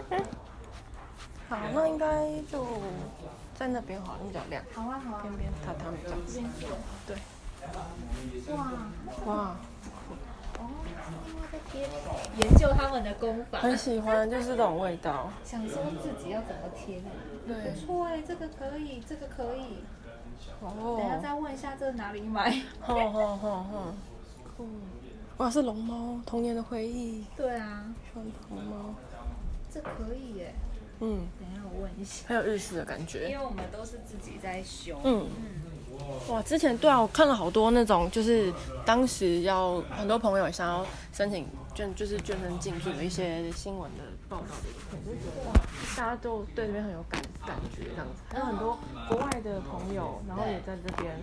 好，那应该就在那边好，比较亮。好啊，好啊。边边榻榻米这样子。对。哇哇。哦，在贴研究他们的功法。很喜欢，就是这种味道。想说自己要怎么贴呢？对。不错哎，这个可以，这个可以。哦。等下再问一下，这哪里买？好好好好。嗯。哇，是龙猫，童年的回忆。对啊。双龙猫。这可以耶。嗯。等一下我问一下。很有日式的感觉。因为我们都是自己在修。嗯。哇，之前对啊，我看了好多那种，就是当时要很多朋友想要申请捐，就是捐身进驻的一些新闻的报道的影片，就觉得哇，大家都对这边很有感感觉这样子，还有很多国外的朋友，然后也在这边。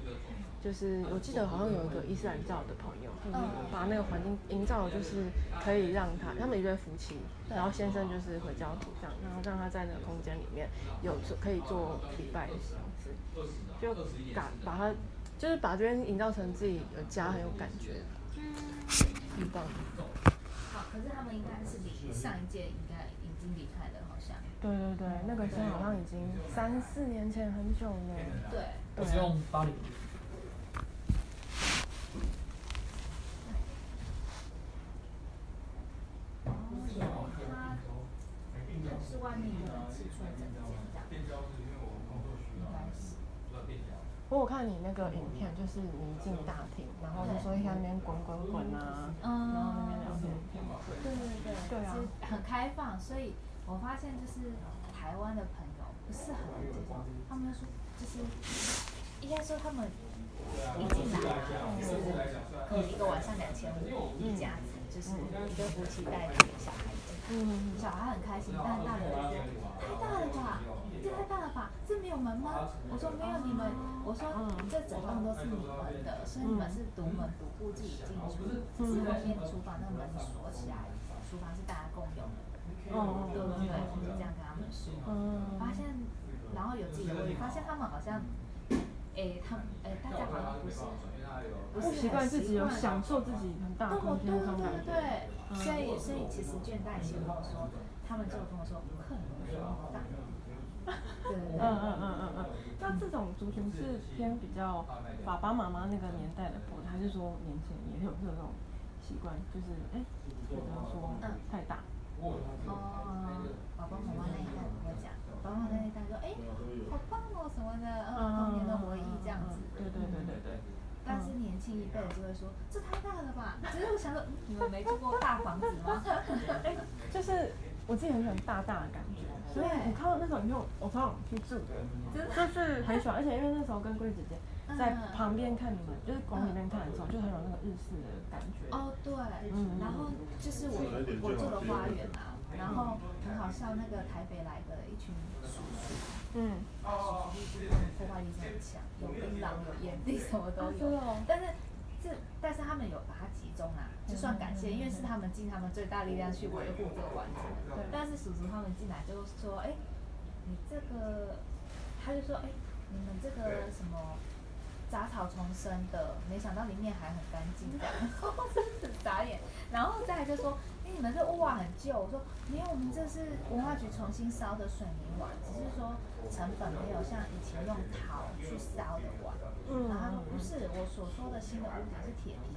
就是我记得好像有一个伊斯兰教的朋友，嗯把那个环境营造，就是可以让他他们一对夫妻，然后先生就是回教徒这样，然后让他在那个空间里面有做可以做礼拜的样子，就把把他就是把这边营造成自己的家，很有感觉，很棒。好，可是他们应该是离上一届应该已经离开了，好像。对对对，那个时候好像已经三四年前很久了。对。我是用八零。外面有人吃出整间这样，应该是。我有看你那个影片，就是你一进大厅，然后就说一下那边滚滚滚啊，然后那边聊天。对对对。对啊。很开放，所以我发现就是台湾的朋友不是很能接受，他们说就是应该说他们一进来就是可能一个晚上两千五一家，就是一对夫妻带着小孩。嗯，小孩很开心，但大人说太大了吧，这太大了吧，这没有门吗？我说没有，你们，我说这整栋都是你们的，所以你们是独门独户自己进出，只是后面厨房那个门锁起来，厨房是大家共用的。哦，对对对，就这样跟他们说。嗯，发现，然后有自己的位置，发现他们好像，哎，他们，哎，大家好像不是，不是习惯自己有享受自己很大空间的感觉。所以，所以其实倦怠期跟我说，他们就跟我说，客人不说大。对对对。嗯嗯嗯嗯嗯。那这种族群是偏比较爸爸妈妈那个年代的播，还是说年轻人也有这种习惯，就是哎，觉得说太大。哦。爸爸妈妈那一代不会讲，爸爸妈妈那一代说，哎，好棒哦什么的，嗯，童年的回忆这样子。对对对对对。但是年轻一辈就会说，这太大了吧？其实我想说，你们没住过大房子吗？哎，就是我自己很喜欢大大的感觉，所以我看到那种以后，我超想去住的，就是很喜欢。而且因为那时候跟桂姐姐在旁边看你们，就是往里面看的时候，就很有那个日式的感觉。哦，对，嗯。然后就是我我住的花园啊，然后很好笑，那个台北来的一群叔叔。嗯，属于破坏力是很强，有槟榔，有烟蒂，什么都有。但是这，但是他们有把它集中啊，就算感谢，因为是他们尽他们最大力量去维护这个环境。对。但是叔叔他们进来就说：“哎，你这个，他就说：哎，你们这个什么杂草丛生的，没想到里面还很干净，这样，真是傻眼。然后再来就说。”你们这屋瓦很旧，我说没有，我们这是文化局重新烧的水泥瓦，只是说成本没有像以前用陶去烧的瓦。嗯。然后他说不是，我所说的新的屋顶是铁皮。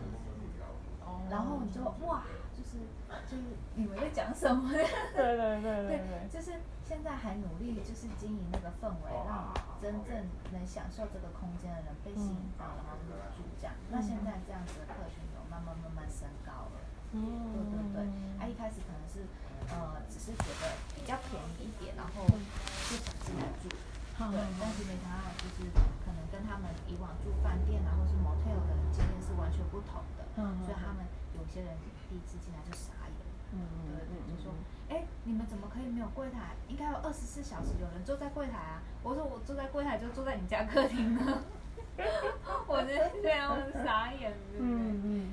哦。然后你就哇，就是就是你们在讲什么？对对对对对。就是现在还努力，就是经营那个氛围，让真正能享受这个空间的人被吸引到，然后入住这样。那现在这样子的客群有慢慢慢慢升高了。嗯，对对对，他一开始可能是，呃，只是觉得比较便宜一点，然后就想进来住，对，但是没想到就是可能跟他们以往住饭店啊或是 motel 的经验是完全不同的，所以他们有些人第一次进来就傻眼，嗯对对，就说，哎，你们怎么可以没有柜台？应该有二十四小时有人坐在柜台啊！我说我坐在柜台就坐在你家客厅呢。我觉得这样傻眼，对不对？嗯嗯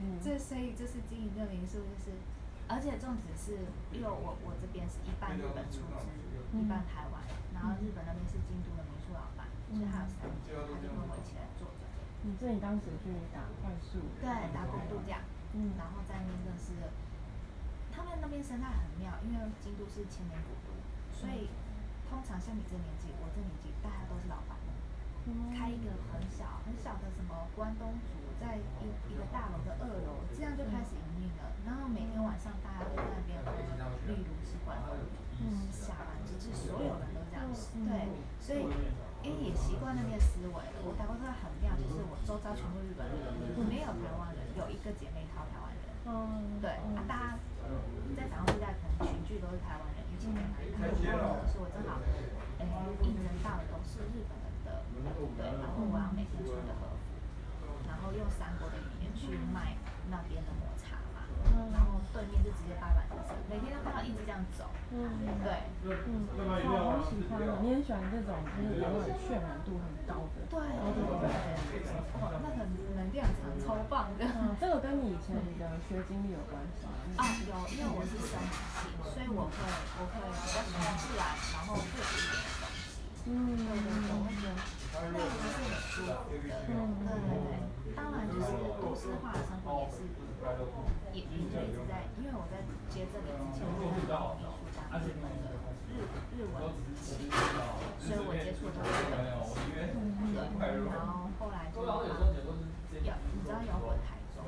经营这民宿，就是，而且重点是，因为我我这边是一半日本出资，一半台湾，然后日本那边是京都的民宿老板，所以他有三间，他就跟我一起来做的。你这你当时去打快速？对，打工度假。嗯。然后在那边认识，他他们那边生态很妙，因为京都是千年古都，所以通常像你这年纪，我这年纪，大家都是老板。开一个很小很小的什么关东煮，在一一个大楼的二楼，这样就开始营然后每天晚上大家都在那边喝，例如是关东煮，嗯，下班就是所有人都这样子，对，所以因为也习惯那边思维了。我打过他很妙，就是我周遭全部日本人，没有台湾人，有一个姐妹淘台湾人，嗯，对，啊，大家在台湾时代可能群聚都是台湾人，一起来，他们说我正好，哎，应征到的都是日本人的。对，然后我要每天穿着和服，然后用三国的语言去卖那边的然后对面就直接八百每天都看到一直这样走，嗯，对，嗯，好喜欢的，你很喜欢这种就是有点渲染度很高的，对，对对对，哇，那个能量场超棒的，嗯，这个跟你以前的学经历有关系啊？有，因为我是生理系，所以我会我会比较喜欢自然，然后复古一点的东西，嗯，对对对，我会觉得。那个是很舒服的，嗯，对对对。当然，就是都市化的生活也是，也也就一直在，因为我在接这里之前，我是艺术家日本的日日文系，所以我接触的都是日本系，对。然后后来就摇，你知道摇滚台中？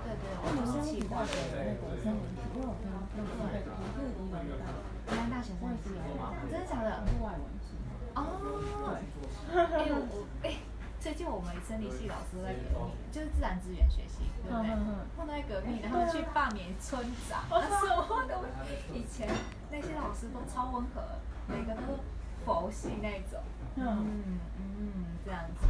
对对，我是企划的那个森林体，因为我平常对对，我是宜兰大，宜兰大学生系，真的假的？外文系。哦，哎呦我哎，最近我们生理系老师在革命，就是自然资源学习，对不对？碰到革命，然后去罢免村长，什么的以前那些老师都超温和，每个都是佛系那种，嗯。嗯这样子，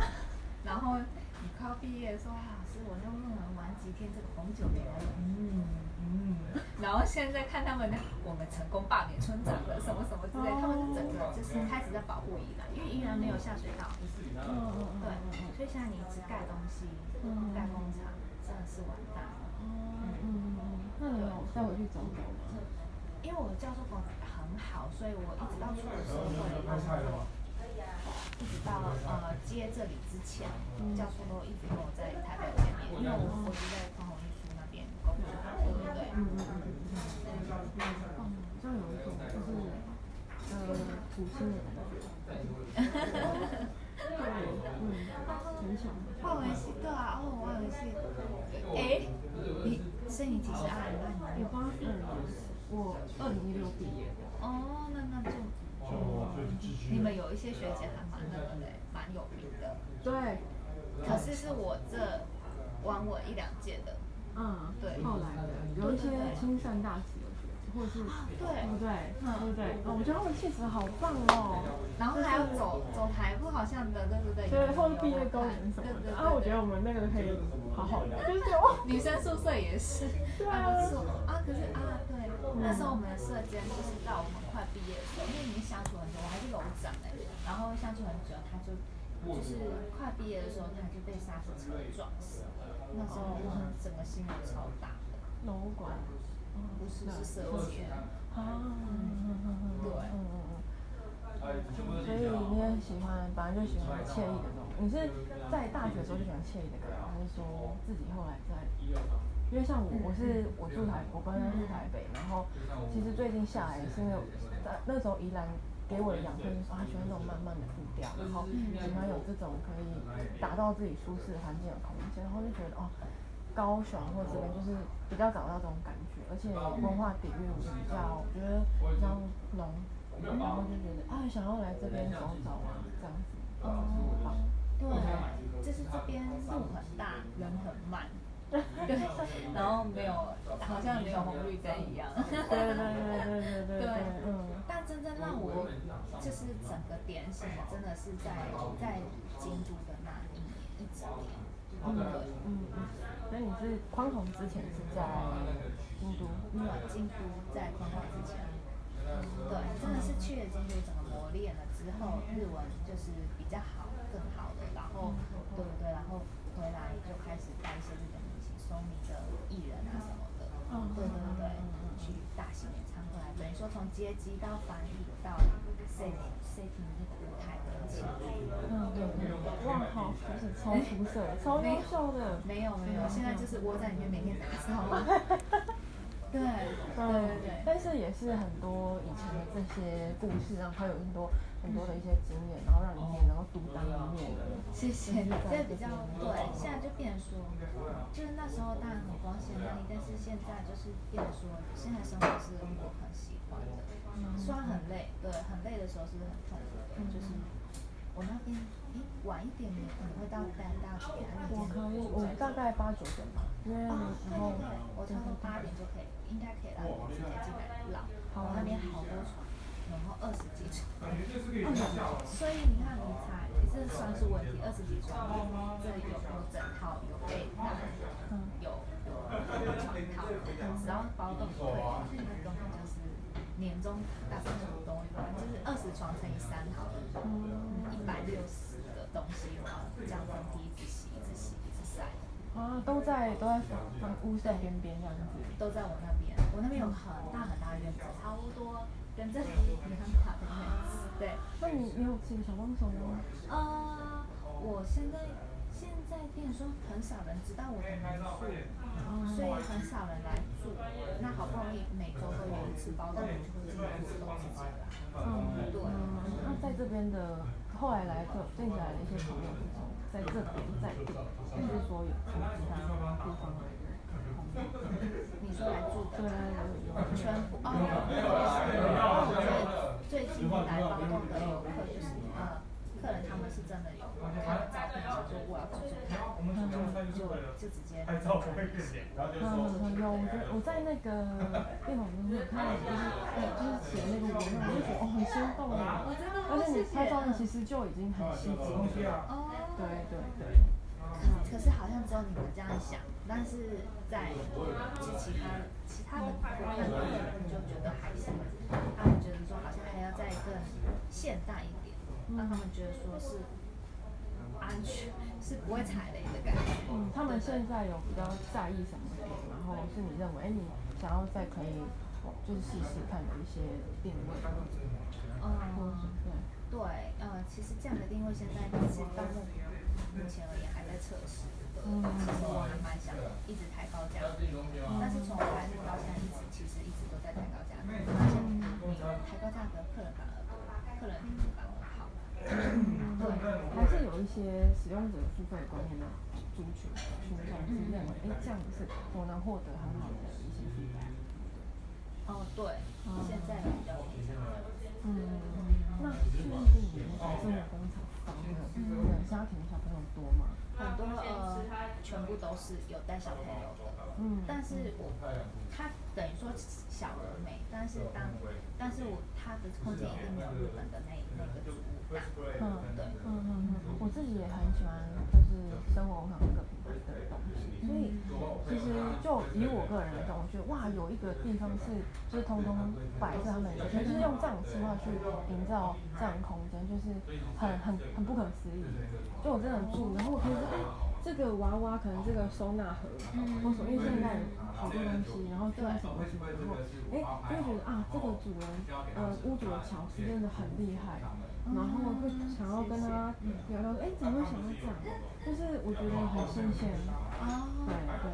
然后你快要毕业的时候，老师我就问了玩几天这个红酒没来，嗯。嗯，然后现在看他们，我们成功罢免村长了，什么什么之类，他们是整个就是开始在保护宜兰，因为宜兰没有下水道，嗯嗯对，所以现在你一直盖东西，盖工厂，真的是完蛋了。嗯嗯嗯，那你有带回去走走吗？因为我的教授很很好，所以我一直到出了社会，一直到呃接这里之前，教授都一直跟我在台北见面，因为我我是在匡宏艺术那边工作？嗯嗯嗯嗯嗯。嗯，好像有一种就是呃土星的感觉。哈哈哈哈哈。对，嗯，很巧。外文系对啊，哦，外文系。哎，你所以你几时啊？你八二年，我二零一六毕业的。哦，那那就就你们有一些学姐还蛮那个的，蛮有名的。对。可是是我这晚我一两届的。嗯，对，后来的有一些亲善大使的学姐，或者是对。不对？对不对？我觉得他们气质好棒哦。然后还要走走台步，好像的，对不对？对，或者毕业公演什么的。啊，我觉得我们那个可以好好聊。就是女生宿舍也是，还不错啊。可是啊，对，那时候我们的舍监就是到我们快毕业的时候，因为已经相处很久，我还是楼长哎，然后相处很久，他就就是快毕业的时候，他就被刹车车撞死。那时候我们整个心里超大的，楼管，不是是舍监啊，对，所以你也喜欢，本来就喜欢惬意的东西。你是在大学的时候就喜欢惬意的感觉，还是说自己后来在？因为像我，我是我住台，我本身是台北，然后其实最近下来是因为在那时候宜兰给我的养分就是说，他喜欢那种慢慢的步调，然后喜欢有这种可以打造自己舒适的环境的空间，然后就觉得哦，高雄或这边就是比较找到这种感觉，而且文化底蕴比较，我觉得比较浓，然后就觉得啊，想要来这边走走啊，这样子，哦，对，就是这边路很大，人很慢。对，然后没有，好像没有红绿灯一样。对对对对对对。对，嗯。但真正让我就是整个点醒，真的是在在京都的那一年一整年。嗯嗯嗯。那你是匡宏之前是在京都？没有，京都在匡宏之前。对，真的是去了京都，整个磨练了之后，日文就是比较好，更好的。然后，对不对？然后回来就开始带一些日本。收你的艺人啊什么的，嗯，对对对，去大型演唱会，等于说从接机到翻译到 setting setting 那个舞台的情绪，嗯对对对，哇好，就是超出色，超优秀的，没有没有，现在就是窝在里面每天打扫。对对对对，但是也是很多以前的这些故事，让他有很多很多的一些经验，然后让你也能够独当一面的。谢谢。现在比较对，现在就变成说，就是那时候当然很光鲜亮丽，但是现在就是变成说，现在生活是我很喜欢的，虽然很累，对，很累的时候是很痛苦的，就是我那边。诶，晚一点你可能会到三大几点？我可以，我大概八九点吧。因为哦，对对对，我差不多八点就可以，应该可以来我这边进来了。我那边好多床，然后二十几床。所以你看，你猜，这算是问题？二十几床，这里有有枕套，有被单，有有床套，然后包动就可以。这个根本就是年终大扫除东西，就是二十床乘以三好了，一百六十。东西然后这样分批一直洗，一直洗，一直晒。啊，都在都在房屋在边边这样子。都在我那边，我那边有很大很大的院子，差不多跟这里一样大的院子。对。那你你有几个小帮手吗？呃，我现在现在变成说很少人知道我的民宿，所以很少人来住。那好不容易每周都有一次包栋，就会进来自己来。嗯，对。那在这边的。后来来客定下来的一些朋友，在这边在定，还是说有从其他地方？你说来住的？对啊，全部哦，哦，最最近来包栋的游客就是呃，客人他们是真的有看了照片，想说我要住这里，就就直接来这里。嗯，有我我在那个电脑里面看到，就是就是写那个文案，我就觉得哦很心动啊，而且你拍照其实就已经很吸睛了。哦，对对对。可是好像只有你们这样想，但是在其其他其他的部分就觉得还是，他们觉得说好像还要再更现代一点。让他们觉得说是安全，是不会踩雷的感觉。嗯，他们现在有比较在意什么点？然后是你认为，哎，你想要再可以，就是试试看的一些定位。嗯，对对，呃，其实这样的定位现在其实到目目前而言还在测试。嗯，其实我还蛮想一直抬高价，但是从开幕到现在一直其实一直都在抬高价，发现你抬高价格客人反而客人品质反而好。嗯，对，还是有一些使用者付费观念的族群群众是认为，哎，这样子是我能获得很好的一些体验。哦，对，现在比较偏向。嗯，那最近你们生活工厂方面的家庭小朋友多吗？很多呃，全部都是有带小朋友的。嗯，但是我他等于说小而美，但是当但是我他的空间一定没有日本的那那个主。嗯，对，嗯嗯嗯，我自己也很喜欢，就是生活很这个品牌的东西，所以其实就以我个人来讲，我觉得哇，有一个地方是就是通通摆在他们，就是用这样的计划去营造这样的空间，就是很很很不可思议。就我真的住，然后我可以说，哎，这个娃娃可能这个收纳盒，或什么，因为现在好多东西，然后装什么东西，然后哎，就会觉得啊，这个主人呃屋主的巧思真的很厉害。然后会想要跟他聊聊，哎，怎么会想到这样？就是我觉得很新鲜。哦，对对，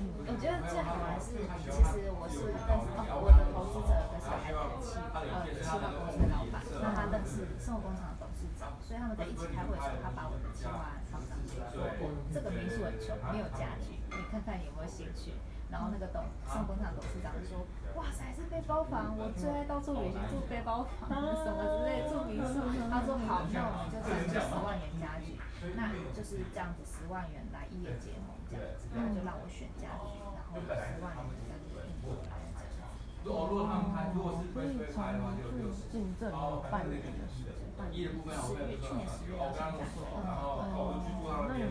嗯。我觉得最好玩是，其实我是认识哦，我的投资者的是台北的企呃企划公司的老板，那他认识生活工厂的董事长，所以他们在一起开会的时候，他把我的企划放上去，说这个民宿很穷，没有家具，你看看有没有兴趣。然后那个董生活工厂董事长就说：“哇塞，是背包房，我最爱到处旅行住背包房，什么之类住民宿。”他说：“好，那我们就产出十万元家具，那就是这样子，十万元来异业结盟这样子，他就让我选家具，然后十万元这样子印过来这样子。哦，所以从入境证有半年的时间，半年，十月去年十月到现在，嗯嗯，那你。”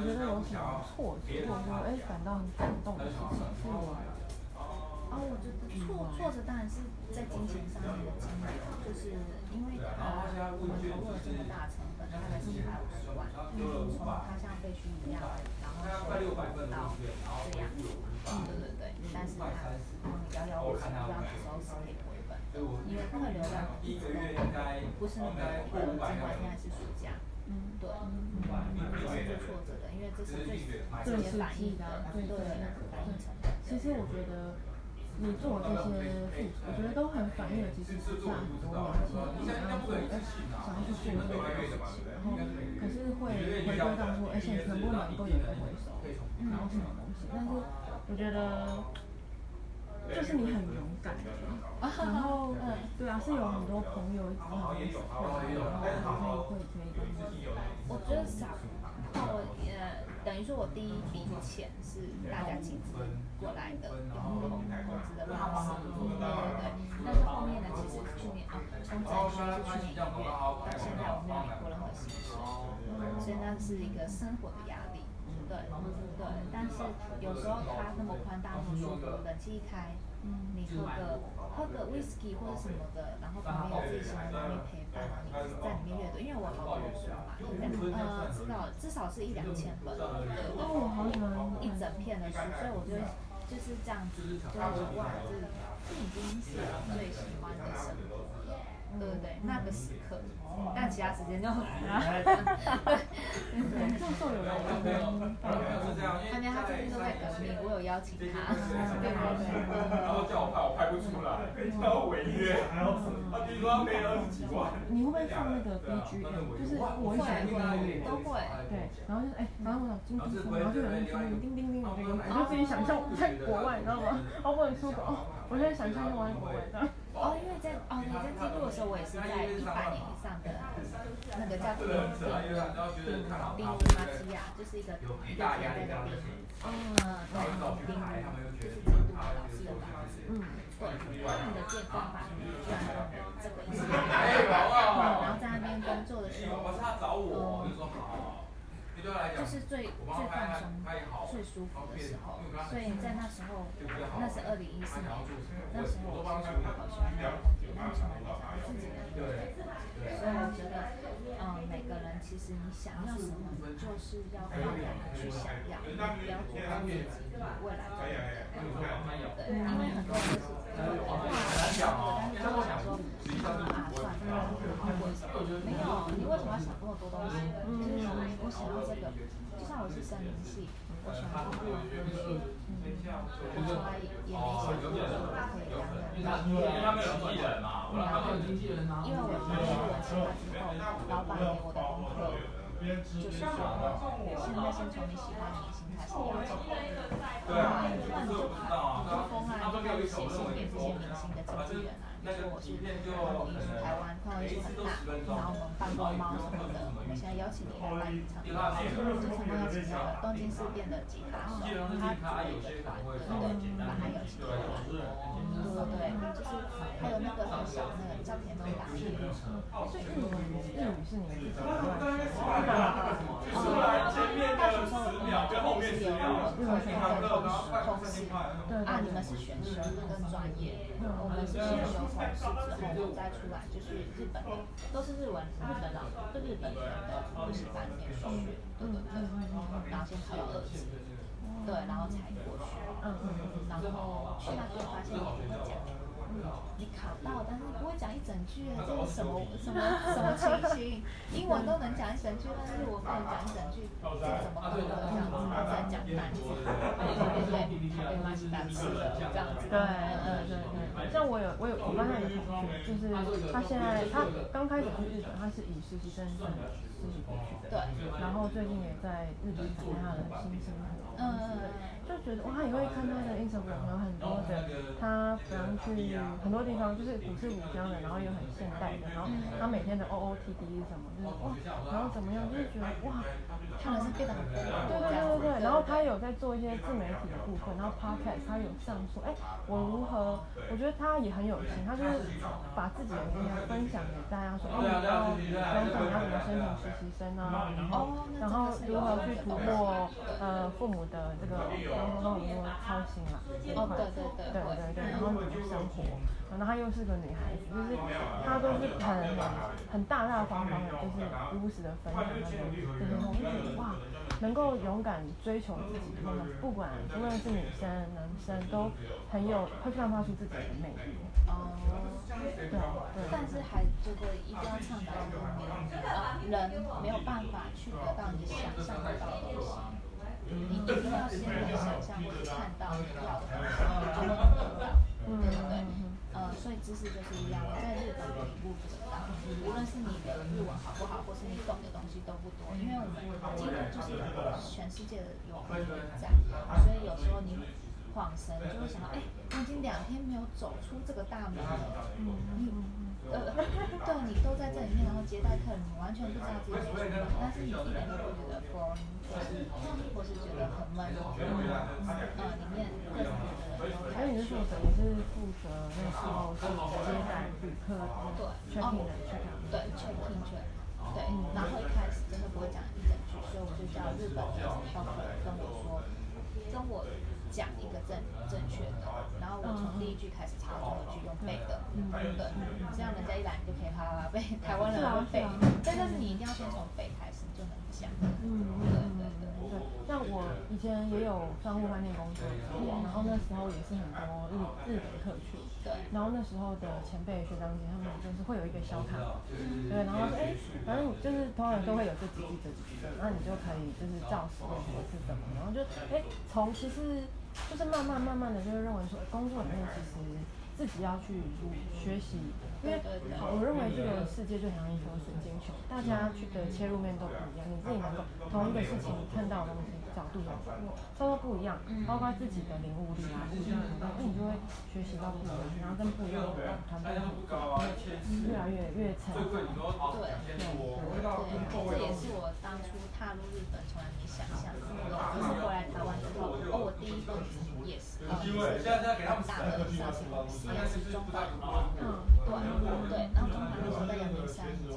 你觉得有什么挫折，或者说哎感到很感动的事情？是我哦，我觉得挫挫折当然是在金钱上面的金流，就是因为呃我们投入了这么大成本，大概是一百五十万，就是从它像废墟一样，然后修复到这样子，对对对，但是它你遥遥无期这样子时候是可以回本的，因为它的流量一直都不是那么稳定，尽管现在是暑假。嗯，对，嗯，是最挫折的，因为这是最直接反映的，对，反映成本。其实我觉得，你做这些付出，我觉得都很反映了其实是在很多年轻人想要想要去做这个事情，然后可是会回归到说，而且全部能够有人回收，然后什么东西？但是我觉得。就是你很勇敢，然后，对啊，是有很多朋友一直很支持，然后会可以可以跟你。我觉得少，我呃，等于说我第一笔钱是大家集资过来的，有投资的方式，对对对。但是后面呢，其实去年啊，从整个是去年一月到现在，我没有领过任何薪水，所以那是一个生活的压力。对，对，但是有时候它那么宽大，那么舒服，冷气一开，你喝个喝个 whisky 或者什么的，然后旁边有自己喜欢的人陪伴，你在里面阅读，因为我好多书嘛，呃，至少至少是一两千本，对，我好喜欢一整片的书，所以我觉得就是这样子，就是哇，这这已经是我最喜欢的生活，对不对？那个时刻。但其他时间就很 忙。对，教授有来吗？他他最近都在革命，我有邀请他。对对对。然后叫我拍，我拍不出来，要违约。他听说他赔了二十几万。你会不会放那个 BGM？就是我喜欢听音乐。都会。对，然后就是哎，然后我经济风，然后就有人声音，叮叮叮，我就我就自己想象在国外，你知道吗？哦，不能出国，我现在想象我在国外的。哦，因为在哦你在记录的时候，我也是在一百年以上的那个叫丁丁丁丁马基亚，就是一个一个田在那边，嗯，对，丁就是印度老师的房子，嗯，对，他们的建工法居然这个意思，然后在那边工作的时候，嗯。就是最最放松、最舒服的时候，所以在那时候，那是二零一四年，那时候我其实好喜欢那个空间，因为从来没想过自己能做。所以我觉得，嗯，每个人其实你想要什么，你就是要放胆的去想要，不要做到自己未来的。对，因为很多人就是哇，但是就会想说，啊，算了，好过一下。没有，你为什么要想那么多东西？就是我想要。这个就像我是森林系，我喜欢读文学，嗯，我从来也没想过说我可以当人，因为因为我读了文学之后，老板给我的功课就是说，现在先从你喜欢明星开始邀请，那那你就看，你就疯啊，你就开始写信给这些明星的经纪人。比如说我是看到艺术台湾，看到艺术很大，然后我们办公猫什么的，我们现在邀请你来办一场，就常常邀请那个东京事变的吉他手，他组了一个团，对，把他邀请来，对对对，就是还有那个很小那个叫田中达也，所以日语日语是你自己的专业，大学生的朋友就后面是有日文学校的同事，啊，你们是选修跟专业，我们是先有。考试之后再出来，就是日本的，都是日文，日本老师，就日本人的补习班念去学，对对对，然后先考二级，对，然后才过去，嗯嗯，然后去那边发现也不会讲。你考到，但是不会讲一整句，这是什么什么什么情形？英文都能讲一整句，但是我不能讲一整句，这怎么可能这样子？我在讲单词，对对对，被妈妈打吃了这样子。对对对对，像我有我有我班上有同学，就是他现在他刚开始去日本，他是以实习生身份实习过去的，对，然后最近也在日本谈他的新生活，嗯嗯。就觉得哇，也会看他的 Instagram，有很多的他不让去很多地方，就是古色古香的，然后又很现代的，然后他每天的 OOTD 是什么，就是哇，然后怎么样，就是觉得哇，看的是变得很对对对对对，然后他有在做一些自媒体的部分，然后 Podcast 他有上说，哎，我如何，我觉得他也很有心，他就是把自己的经验分享给大家说，哦，你要你要怎么申请实习生啊，然后然后如何去突破呃父母的这个。然后很多操心嘛，这块，对对对对对对，然后怎么生活，然后她又是个女孩子，就是她都是很很大大方方的，就是如实的分享那种，就是我就觉得哇，能够勇敢追求自己，不管无论是女生男生，都很有会散发出自己的魅力。哦，对对，但是还觉得一定要倡导一个人没有办法去得到你想象得到的东西。你一定要先能想象或者看到你要的东西，就会得到。对对对，呃，所以知识就是一样，我在日本的领悟不知道，无论是你的日文好不好，或是你懂的东西都不多，因为我们几乎就是全世界的游客都在，所以有时候你。晃神就会想到，哎，我已经两天没有走出这个大门了，嗯，你呃，对，你都在这里面，然后接待客人，你完全不知道自己出什么，但是你一点都不觉得 boring，或是或是觉得很闷，嗯，呃，里面各种各样的人都。还有你是负责，你是负责那时候是接待旅客，对 in out，对，check in check，对，然后一开始真的不会讲一整句，所以我就叫日本的顾客跟我说，跟我。讲一个正正确的，然后我从第一句开始查最后一句用背的，嗯，对，这样人家一来你就可以啪啪啪背，台湾人会背，但但是你一定要先从背开始，就能讲，嗯，对对。对对。像我以前也有商务饭店工作，然后那时候也是很多日日本客群，对，然后那时候的前辈学长姐他们就是会有一个小卡，对，然后哎，反正就是通常都会有这几句这几句那，你就可以就是照实的说是什么，然后就哎从其实。就是慢慢慢慢的，就会认为说，工作里面其实自己要去学习，因为我认为这个世界就像一颗神经球，大家去的切入面都不一样，你自己能够同一个事情看到的东西角度也稍微不一样，包括自己的领悟力啊，自己的，那你就会学习到不一样，然后跟不一样的团队合作，越来越越成长。对对对，这也是我当初踏入日本从来没想象的，就是回来台湾之后，哦，我第一份也是，呃，是很大的一个事情，也是中环，嗯，对对，然后中环那时候在阳明山已经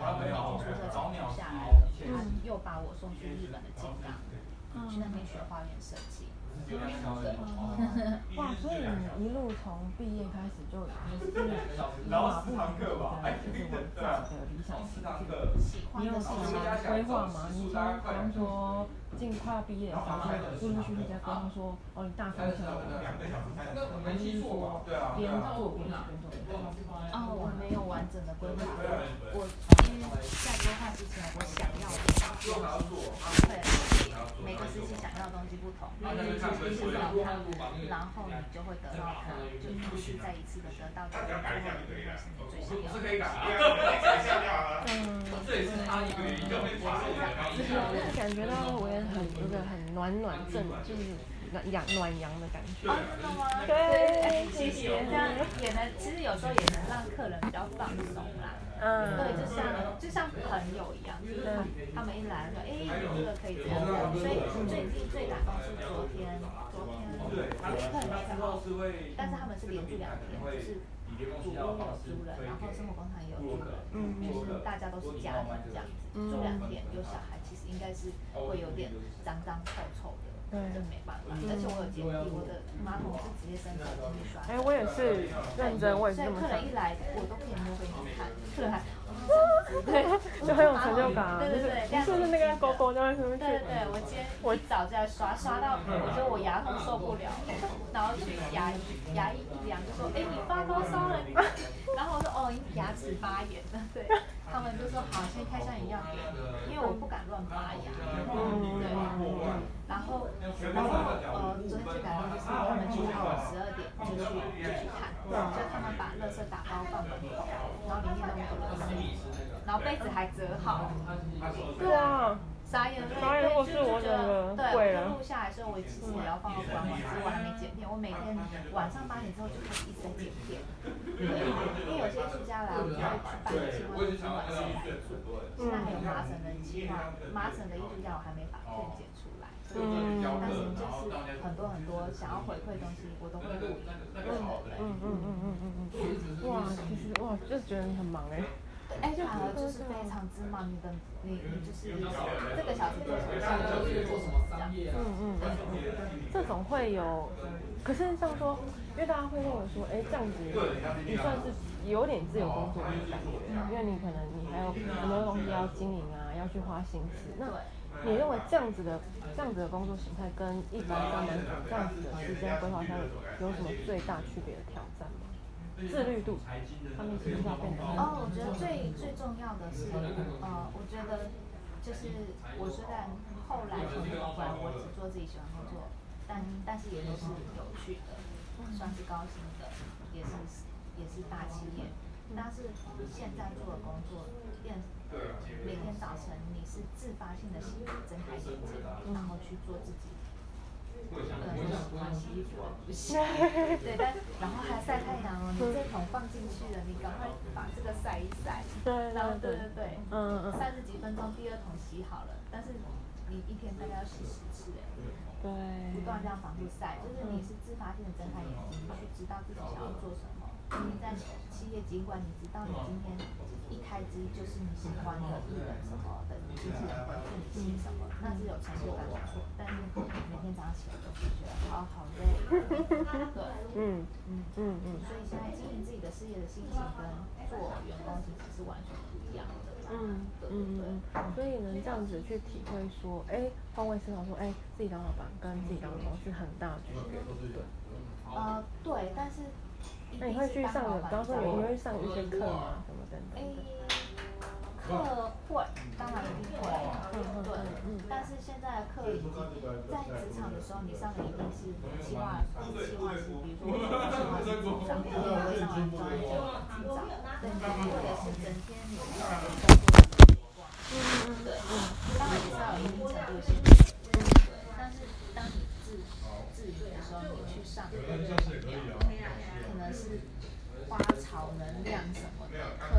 把那个美术设计留下来了，他又把我送去日本的静冈。去那边学花园设计，对，哇，所以你一路从毕业开始就已经是以马不停蹄的，就是为自己的理想去去，你有什么规划吗？你像比方说，进快要毕业的时候，就陆陆续续在规划说，哦，你大三想要怎么样？还是说边做边学边做？哦，我没有完整的规划，我因为在规划之前，我想要的东西，对，每个时期想要的东西不同，每个时期是要它，然后你就会得到它，就一次再一次的得到，最后一定会是你最想要的。嗯，这也是他一个原因，就是感觉到我很有个很暖暖正，就是。暖阳暖阳的感觉。哦，真的吗？对，谢谢。这样也能，其实有时候也能让客人比较放松啦。嗯。对，就像就像朋友一样，就是他他们一来说，哎，你这个可以这样。所以最近最感动是昨天，昨天有客人来，但是他们是连住两天，就是主屋有租人，然后生活广场也有租人，嗯，就是大家都是家庭这样子，住两天有小孩，其实应该是会有点脏脏臭臭的。对，真没办法。而且我有洁癖，我的马桶是直接伸手进去刷。哎，我也是认真，我也是这么想。所以客人一来，我都可以摸给你看。客人还，对，就很 有成就感啊。对对对，是不是那个勾勾在什么？对对对，我今天我一早就在刷，刷到我觉得我牙痛受不了，然后去牙医，牙医一量就说，哎，你发高烧了。然后我说，哦，你牙齿发炎了。对，他们就说好，先开箱一样，因为我不敢乱拔牙。对。然后，然后呃，昨天最感动就是他们去到十二点就去就去看，就他们把垃圾打包放门口，然后里面都没有垃圾，然后杯子还折好。对啊，傻眼了，傻眼，我是我觉得，对，我录下来，所以我其实也要放到官网，只是我还没剪片。我每天晚上八点之后就开始一直在剪片，对，因为有些艺术家来，我就会去办一些晚上来做。现在还有麻省的计划，麻省的艺术家我还没把片剪出来。嗯，但是就是很多很多想要回馈的东西，我都会录。嗯嗯嗯嗯嗯嗯嗯。哇，其实哇，就觉得你很忙哎。哎，就反而就是非常之忙，你的你你就是这个小时做什么，下个小时做什么这样。嗯嗯嗯嗯。这种会有，可是像说，因为大家会认为说，哎，这样子你算是有点自由工作的感觉，因为你可能你还有很多东西要经营啊，要去花心思。那你认为这样子的这样子的工作形态跟一般上班族这样子的时间规划上有什么最大区别的挑战吗？自律度，他们是要变得哦，我觉得最最重要的是，呃，我觉得就是我虽然后来成为老板，我只做自己喜欢工作，但但是也都是有趣的。算是高薪的，也是也是大企业。但是现在做的工作，变每天早晨你是自发性的洗，睁开眼睛，然后去做自己。呃，喜欢洗衣服，不行。对，但然后还晒太阳哦，你这桶放进去了，你赶快把这个晒一晒。对然后对对对，嗯嗯。三十几分钟，第二桶洗好了，但是你一天大概要洗十次哎。对。不断这样反复晒，就是你是自发性的睁开眼睛，去知道自己想要做什么。你在企业尽管你知道你今天一开机就是你喜欢的艺人什么的，机器人会自己写什么，那是有成就感没错。都是觉得好好累。对，嗯嗯嗯嗯。所以现在经营自己的事业的心情跟做员工其实是完全不一样的。嗯嗯嗯。所以能这样子去体会说，哎，换位思考说，哎，自己当老板跟自己当员工是很大的区别，对。呃，对，但是。那你会去上的，比方说你你会上一些课吗？什么等等的？课会，当然一定会。对，但是现在的课已经在职场的时候，你上的一定是企划，企划是，比如说企划是组长，你会上完专业就组长，对，或者是整天你在工作的时光。嗯嗯对，当然也是要有一定程度的兴趣。对，但是当你自自己的时候，你去上可能。是花草能量什么的课，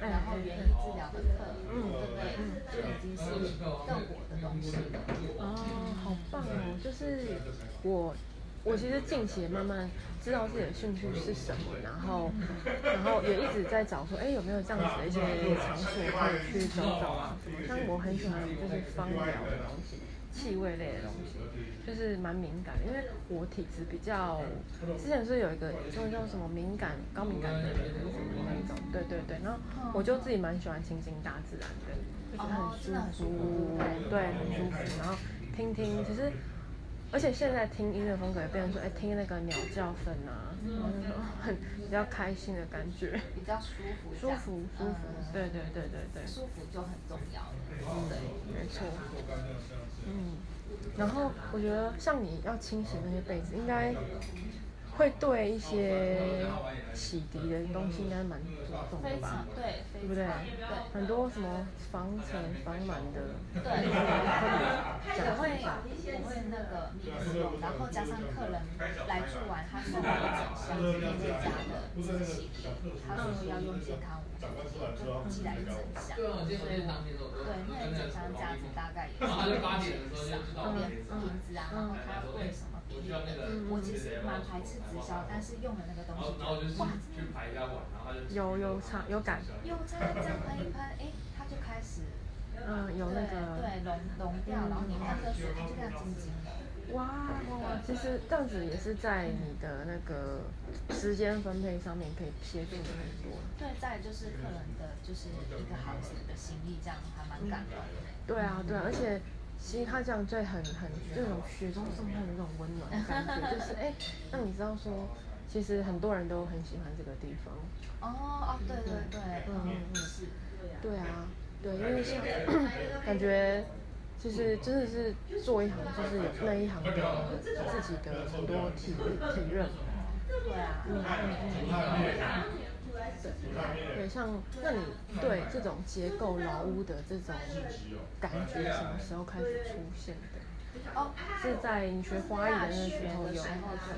然后园艺治疗的课，嗯，对不对？就已经是更火的东西了。哦，好棒哦！就是我，我其实近期也慢慢知道自己的兴趣是什么，然后，然后也一直在找说，哎，有没有这样子的一些场所可以去走走啊？什么？像我很喜欢就是芳疗的东西。气味类的东西，就是蛮敏感的，因为我体质比较，之前是有一个说叫什么敏感高敏感的人什么那一种，对对对，然后我就自己蛮喜欢亲近大自然的，就是很舒服，对，很舒服，然后听听，其实，而且现在听音乐风格也变成说，哎，听那个鸟叫声啊，很比较开心的感觉，比较舒服，舒服舒服，对对对对对，舒服就很重要，对，没错。嗯，然后我觉得像你要清洗那些被子，应该会对一些洗涤的东西应该蛮注重的吧？对，对不对？对，很多什么防尘、防螨的。对。我会我会那个使用，然后加上客人来住完，他说那个整箱是店家的自洗，他说要用健康。就寄来一整箱，对，那一整箱价值大概也是六千以上，后面瓶子啊，然后他要贵什么我其实蛮排斥直销，但是用的那个东西，哇，有有差有感，有差，这样喷一喷，哎，它就开始，嗯，有那个，对，溶溶掉，然后你看这水，它就这样晶晶的。哇哇，其实这样子也是在你的那个时间分配上面可以协助你很多。对，再就是客人的就是一个好心的心意，这样还蛮感动的。对啊对啊，而且其实他这样最很很这种雪中送炭的那种温暖的感觉，就是哎，那你知道说，其实很多人都很喜欢这个地方。哦哦，对对对，嗯嗯是，对啊，对，因为像 感觉。其实真的是做一行，就是有那一行的自己的很多体体认。对啊，嗯嗯嗯。对，对，像那你对这种结构老屋的这种感觉什么时候开始出现的？哦，是在你学花艺的那时候有。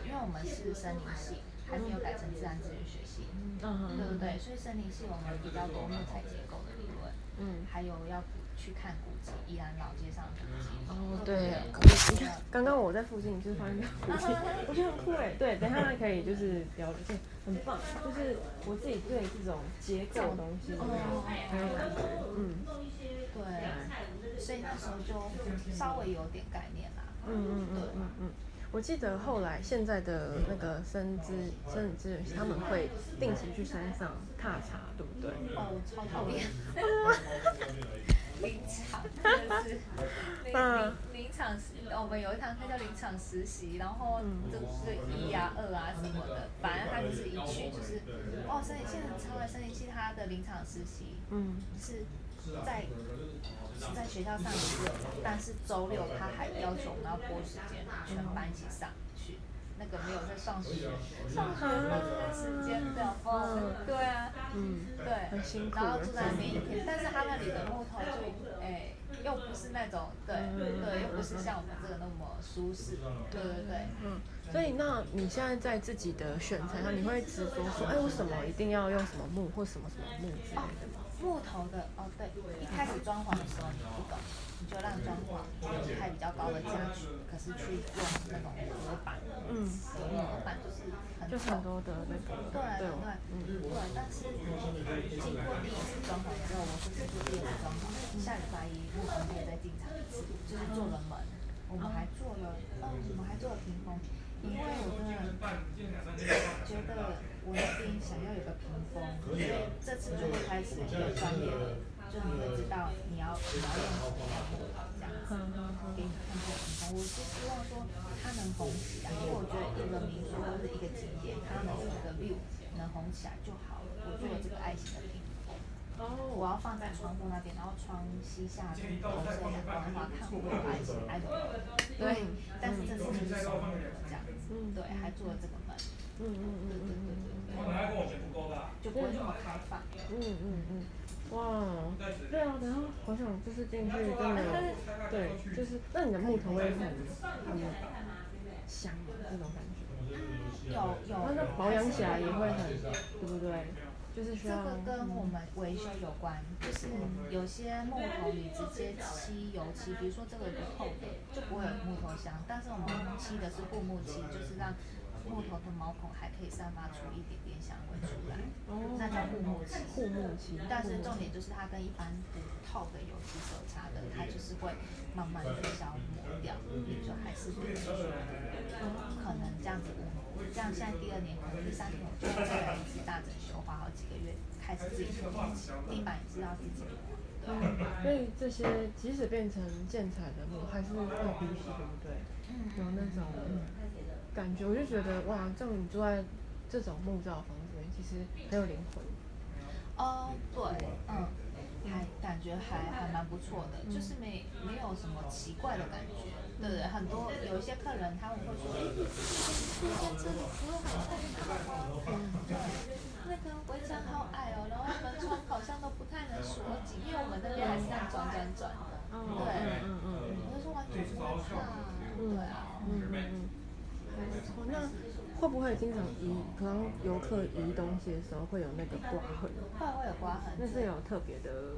因为我们是森林系，还没有改成自然资源学系，嗯对不对？所以森林系我们比较多木材结构的理论，嗯，还有要。去看古迹，宜兰老街上的古迹。哦，对，你看，刚刚我在附近就是发现古迹，我觉得很酷哎。对，等下可以就是聊，就很棒。就是我自己对这种结构的东西很有感觉。嗯，对，所以那时候就稍微有点概念啦。嗯嗯嗯嗯嗯。我记得后来现在的那个生资森林资源他们会定期去山上踏查，对不对？哦，超讨厌。林场真的是，林林场我们有一堂课叫临场实习，然后就是一啊二啊什么的，反正他就是一去就是，哦，森林系很超的森林系，他的临场实习，嗯，是在是在学校上课，但是周六他还要求我们要拨时间全班一起上去。那个没有在上学，上学那段时间的风，对啊，嗯，对，很辛苦，然后住在那边一天，但是他那里的木头就，哎，又不是那种，对，对，又不是像我们这个那么舒适，对对对，嗯，所以那你现在在自己的选材上，你会执着说，哎，为什么一定要用什么木或什么什么木之类的吗？木头的，哦对，一开始装潢的时候你不懂。你就让装潢开比较高的价值，可是去用那种模板，嗯，模板就是很就很多的那个，对对对，嗯嗯对。但是经过第一次装潢之后，我是是做第二次装潢，下礼拜一木工店再进场一次，就是做了门，我们还做了，嗯，我们还做了屏风，因为我真的觉得我那边想要有个屏风，所以这次就会开始有专业的。就你会知道你要你要用什么样的木这样子，给你看这个屏风。我是希望说它能红起来，因为我觉得一个民宿或者一个景点，它能有一个 view 能红起来就好了。我做了这个爱心的屏风，我要放在窗户那边，然后窗西下就是投射阳光的话，看会不会有爱心爱的。对，但是这次就是手工的这样子，对，还做了这个门，嗯嗯嗯嗯嗯嗯，就不会那么开放，嗯嗯嗯。哇，对啊，然后好想就是进去，真的，对，就是那你的木头味很很香的那种感觉，有有，那保养起来也会很，对不对？就是需要。这个跟我们维修有关，就是有些木头你直接漆油漆，比如说这个不透的，就不会有木头香，但是我们漆的是护木漆，就是让。木头的毛孔还可以散发出一点点香味出来，那叫护木漆。护木漆，但是重点就是它跟一般不透的油漆是有差的，它就是会慢慢的消磨掉，就还是比较可能这样子五，这样现在第二年可能第三年我就要再来一次大整修，花好几个月开始自己做东西，地板也是要自己磨。对，所以这些即使变成建材的木，还是会呼吸，对不对？有那种。感觉我就觉得哇，这种你住在这种木造房子里，其实很有灵魂。哦，对，嗯，还感觉还还蛮不错的，就是没没有什么奇怪的感觉。对对，很多有一些客人他们会说，哎，这间这里服务好差，嗯，对，那个围墙好矮哦，然后门窗好像都不太能锁紧，因为我们那边还是这样转转转的。对，嗯嗯嗯，我就说完全不会怕，对啊，嗯嗯。哦，那会不会经常移？可能游客移东西的时候会有那个刮痕？会会有刮痕。那是有特别的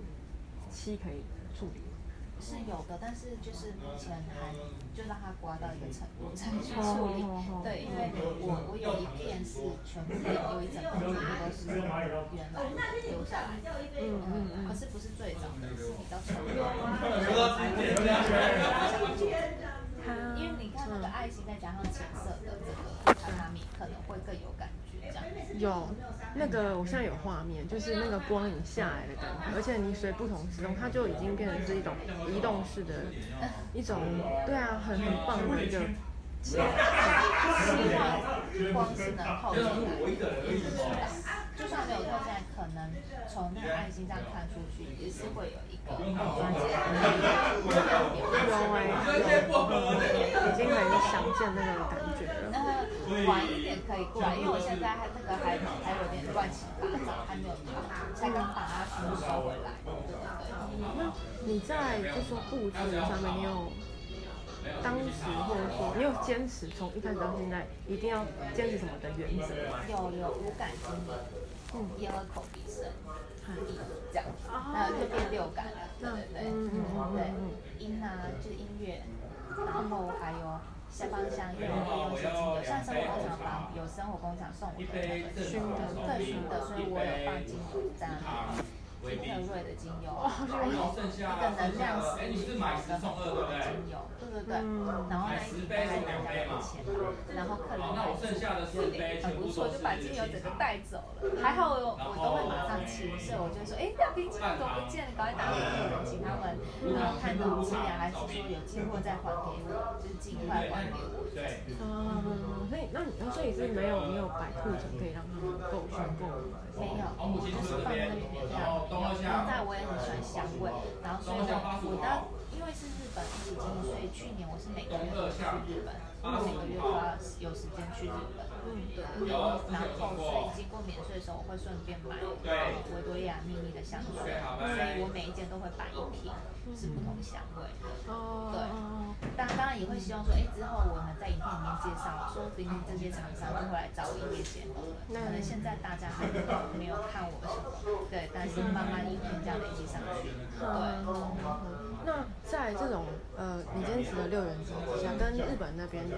漆可以处理？是有的，但是就是目前还就让它刮到一个程度才去处理。对，因为我我有一片是全部有一整片全部都是原来留下来的。嗯嗯嗯。可是不是最早的，是比较丑的。因为你看那个爱心，再加上浅色的这个榻榻米，可能会更有感觉。这样有那个，我现在有画面，就是那个光影下来的感觉，而且你随不同时钟，它就已经变成是一种移动式的，一种对啊，很很棒的一个。希望光是能透进来。就算没有透进来，可能从那个爱心这样看出去，也是会有一个很专业的有，已经可以想见那个感觉了。那晚一点可以过来，因为我现在还那个还还有点乱七八糟，还没有套，才刚把它全部收回来。对对对。那你在就说布置上面，你有当时或者说你有坚持从一开始到现在一定要坚持什么的原则？有有五感精灵。嗯，咽了口鼻声，这样，然后就变六感了，对对对，嗯嗯对，音啊就是音乐，然后还有下方香，因为我会用一些精油，像生活工厂房有生活工厂送我的那个熏的，特熏的，所以我有放精油在那里。特瑞的精油，还有一个能量石，的很多的精油，对对对，然后那一瓶大概两百块钱，然后客人会觉得很不错，就把精油整个带走了。还好我我都会马上清，所以我就说，哎，那瓶精油都不见了，赶快打给客人，请他们。然后看到质量，还是说有进货再还给我，就是尽快还给我。对，嗯，所以那你所以是没有没有摆库存可以让他们购选购买？没有，就是放在那边。这样。在我我也很喜欢香味，然后所以我我到因为是日本一起经营，所以去年我是每个月都去日本，每个月都要有时间去日本。嗯，对。然后所以经过免税的时候，我会顺便买维多利亚秘密的香水，所以我每一件都会摆一瓶，是不同香味。哦。对。当当然也会希望说，哎，之后我们在影片里面介绍，说不定这些厂商就会来找我业节目了。可能现在大家还没有看我们什么，对，但是慢慢影片这样累积上去。对。那在这种呃，你坚持的六元制之下，跟日本那边的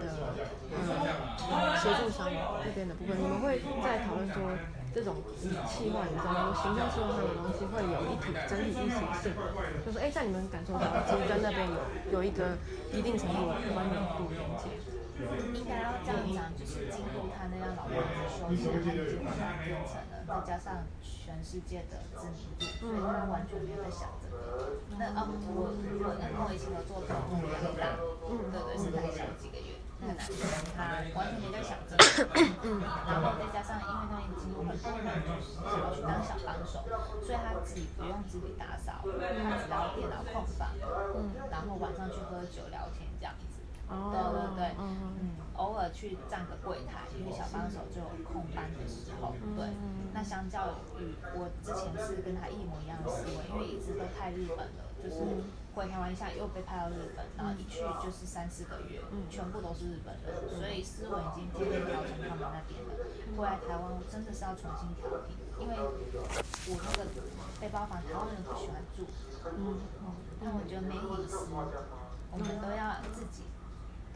呃协助商那边的部分，你们会在讨论说这种企划，你知道吗？形象企划上的东西会有一体整体一体性，就是哎，在你们感受到，其实跟那边有有一个一定程度的关联度连接。应该要这样讲，就是经过他那样老辈的修炼，他已经完全变成了，再加上全世界的知名度，所以他完全没有在想这个。那啊，我我跟我以前合作的目标很大，嗯，对对，是才小几个月，他完全没在想这个，嗯，然后再加上因为他已经过很多人就是想要去当小帮手，所以他自己不用自己打扫，他只要电脑空房，嗯，然后晚上去喝酒聊天这样子。Oh, 对对对，偶尔去站个柜台，因为小帮手就有空班的时候，对。嗯、那相较于我之前是跟他一模一样的思维，因为一直都太日本了，就是回台湾一下又被派到日本，然后一去就是三四个月，全部都是日本人，所以思维已经渐渐调成他们那边了。回来台湾真的是要重新调频，因为我那个背包房台湾人不喜欢住，嗯嗯，但我觉得没隐私，我们都要自己。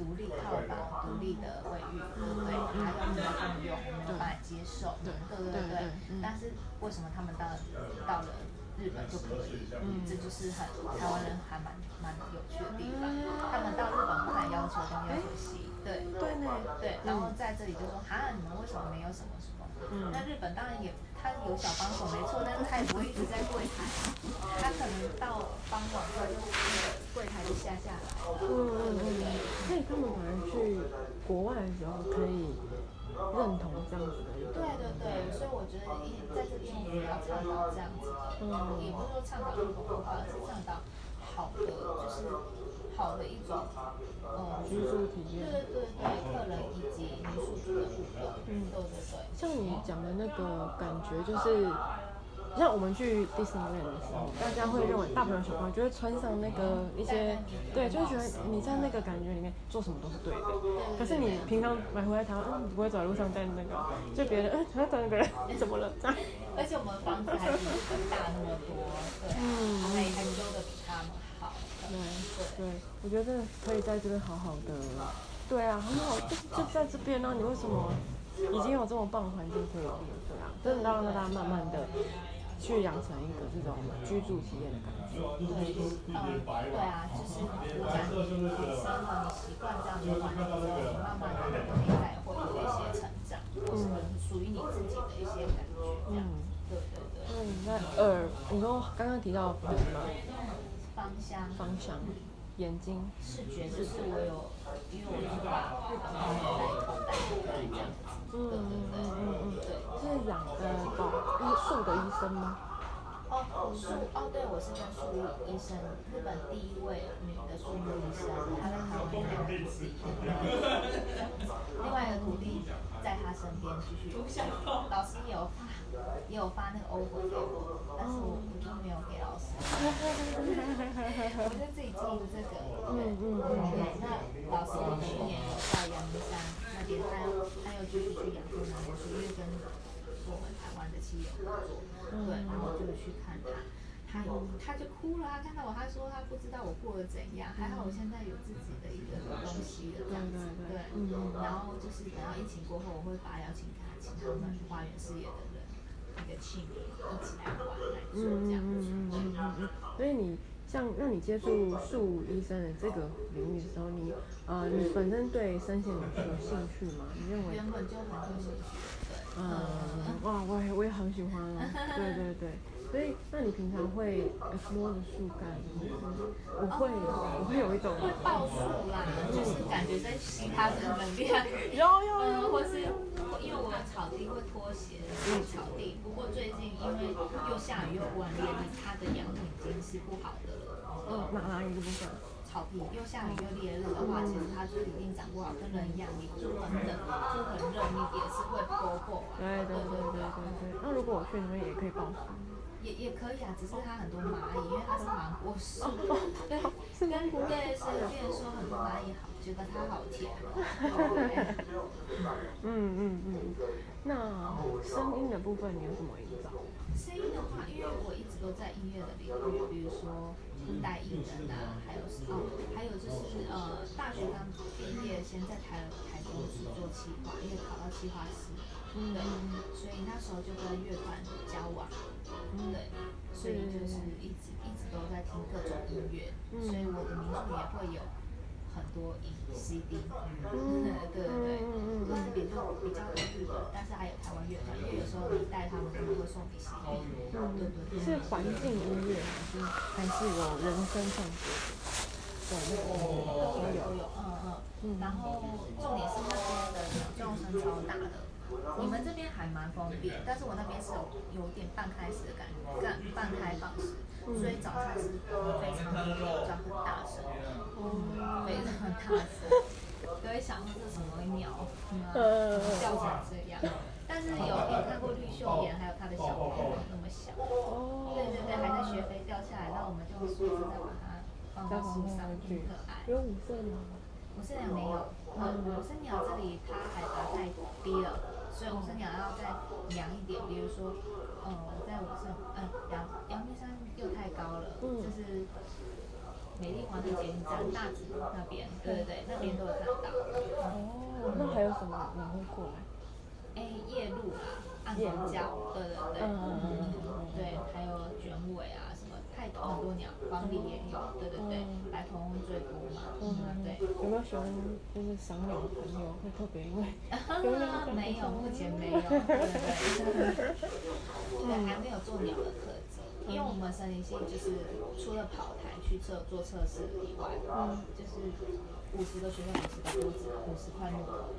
独立套房、独立的卫浴，对？还要自己共用，我没有办法接受，对对对对。但是为什么他们到了到了日本就可以？嗯，这就是很台湾人还蛮蛮有趣的地方。他们到日本不敢要求东要求西，对对对。然后在这里就说，哈，你们为什么没有什么什么？嗯，那日本当然也。他有小帮手没错，但是他也不会一直在柜台，他可能到傍晚他就那个柜台就下下来了。嗯嗯嗯。所以他们可能去国外的时候可以认同这样子的。对对对，所以我觉得一在这边也要倡导这样子的，嗯，也不是说倡导一种文化，而是倡导好的，就是好的一种呃居住体验。对对对，客人以及民宿主的互动。嗯，对对对。像你讲的那个感觉，就是像我们去 Disneyland 的时候，大家会认为大朋友小朋友就会穿上那个一些，对，就会觉得你在那个感觉里面做什么都是对的。可是你平常买回来台湾，嗯，不会走在路上带那个，就别人，嗯，他等那个人，怎么了？这样。而且我们房子还比日本大那么多，对，嗯，还还修的比他们好。对对，我觉得真的可以在这边好好的。对啊，很好，就就在这边呢，你为什么？已经有这么棒的环境可以了，对啊，真的让大家慢慢的去养成一个这种居住体验的感觉。对嗯，对啊，就是你讲你生活，你习惯这样的环境之后，你慢慢的内在会有一些成长，嗯，属于你自己的一些感觉，这样子。对对嗯。那耳，你说刚刚提到耳吗？芳香。芳香。眼睛。视觉就是我有，因为我是把日本的在口袋里这样子。嗯嗯嗯嗯嗯，对，是养呃保医树的医生吗？哦，树哦，对，我是跟树医生，日本第一位女的树木医生，她在台湾两年之一，另外一个徒弟在她身边继续，老师也有发也有发那个 offer 给我，但是我我就没有给老师，我就自己经营这个，嗯嗯嗯，对，那老师去年有在阳明山。他要，他又继续去养蜂男，是因为跟我们台湾的企业合作，对，然后就去看他，他他就哭了，他看到我，他说他不知道我过得怎样，还好我现在有自己的一个东西了，这样子，对，然后就是等到疫情过后，我会把邀请他，请他们花园事业的人一个庆典一起来玩来做这样子，嗯，所以你。像让你接触树医生的这个领域的时候，你呃，你本身对身心灵有兴趣吗？你认为？原本就很有兴趣，对。嗯，哇，我也我也很喜欢啊。对对对，所以，那你平常会摸着树干，我会，我会有一种会抱树啦，就是感觉在吸它的能量。有有有，或是因为我有草地会拖鞋去草地，不过最近因为又下雨又忽然烈，它的阳已经是不好的了。嗯，哪哪一个部分？草地又下雨又烈日的话，其实它就一定长不好，跟人一样，你就很冷，就很热，你也是会脱破。对对对对对对。那如果我去那边也可以抱树？也也可以啊，只是它很多蚂蚁，因为它是芒果树。对，跟对，所以别人说很多蚂蚁好，觉得它好甜。嗯嗯嗯。那声音的部分你有什么营造？声音的话，因为我一直都在音乐的领域，比如说带艺人啊，还有哦，还有就是呃，大学刚毕业，先在台台中去做企划，因为考到企划师。嗯，对，所以那时候就跟乐团交往。对，所以就是一直一直都在听各种音乐，所以我的民宿也会有很多影 CD，对对对，嗯，那边就比较多日本，但是还有台湾乐团，因为有时候你带他们，他们会送你 CD，对对对，是环境音乐还是还是有人声唱歌？对，都有都有，嗯嗯，然后重点是那边的鸟叫声超大的。你们这边还蛮方便，但是我那边是有有点半开始的感觉，半半开放式，所以早上是非常的叫很大声，嗯，非常大声，都会想说这是什么鸟，嗯，叫成这样。但是有有看过绿绣眼，还有它的小猫那么小，对对对，还在学飞掉下来，那我们就用树枝再把它放到树上，很可爱。有五色鸟吗？五色鸟没有，呃，五色鸟这里它海拔太低了。所以五色鸟要再凉一点，比如说，呃，在五色，呃，阳阳明山又太高了，嗯、就是美丽华的捷运站大直那边，对对对，那边都有看到。哦，那还有什么你会过来？哎，夜路啊，暗光鸟，对对对，嗯对，还有卷尾啊。很多鸟，黄鹂也有，对对对，白头翁最多嘛，嗯对。有没有喜欢就是赏鸟的朋友？会特别因为？没有，目前没有，对对对。对，还没有做鸟的课程，因为我们森林系就是除了跑台去测做测试以外，嗯，就是五十个学生五十个桌子，五十块木头，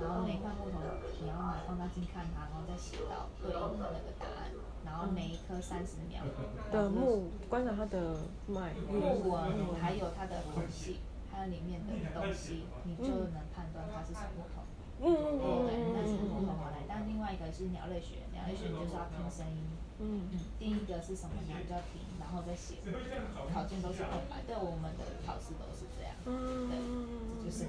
然后每块木头你要拿放大镜看它，然后再写到对应的那个答案。然后每一颗三十秒的木，观察它的脉木纹，还有它的品系，还有里面的东西，你就能判断它是什么木头。嗯嗯嗯对，那是木头来。但另外一个是鸟类学，鸟类学就是要听声音。嗯嗯。第一个是什么鸟就要听，然后再写。考卷都是空白，对我们的考试都是这样。嗯。对，就是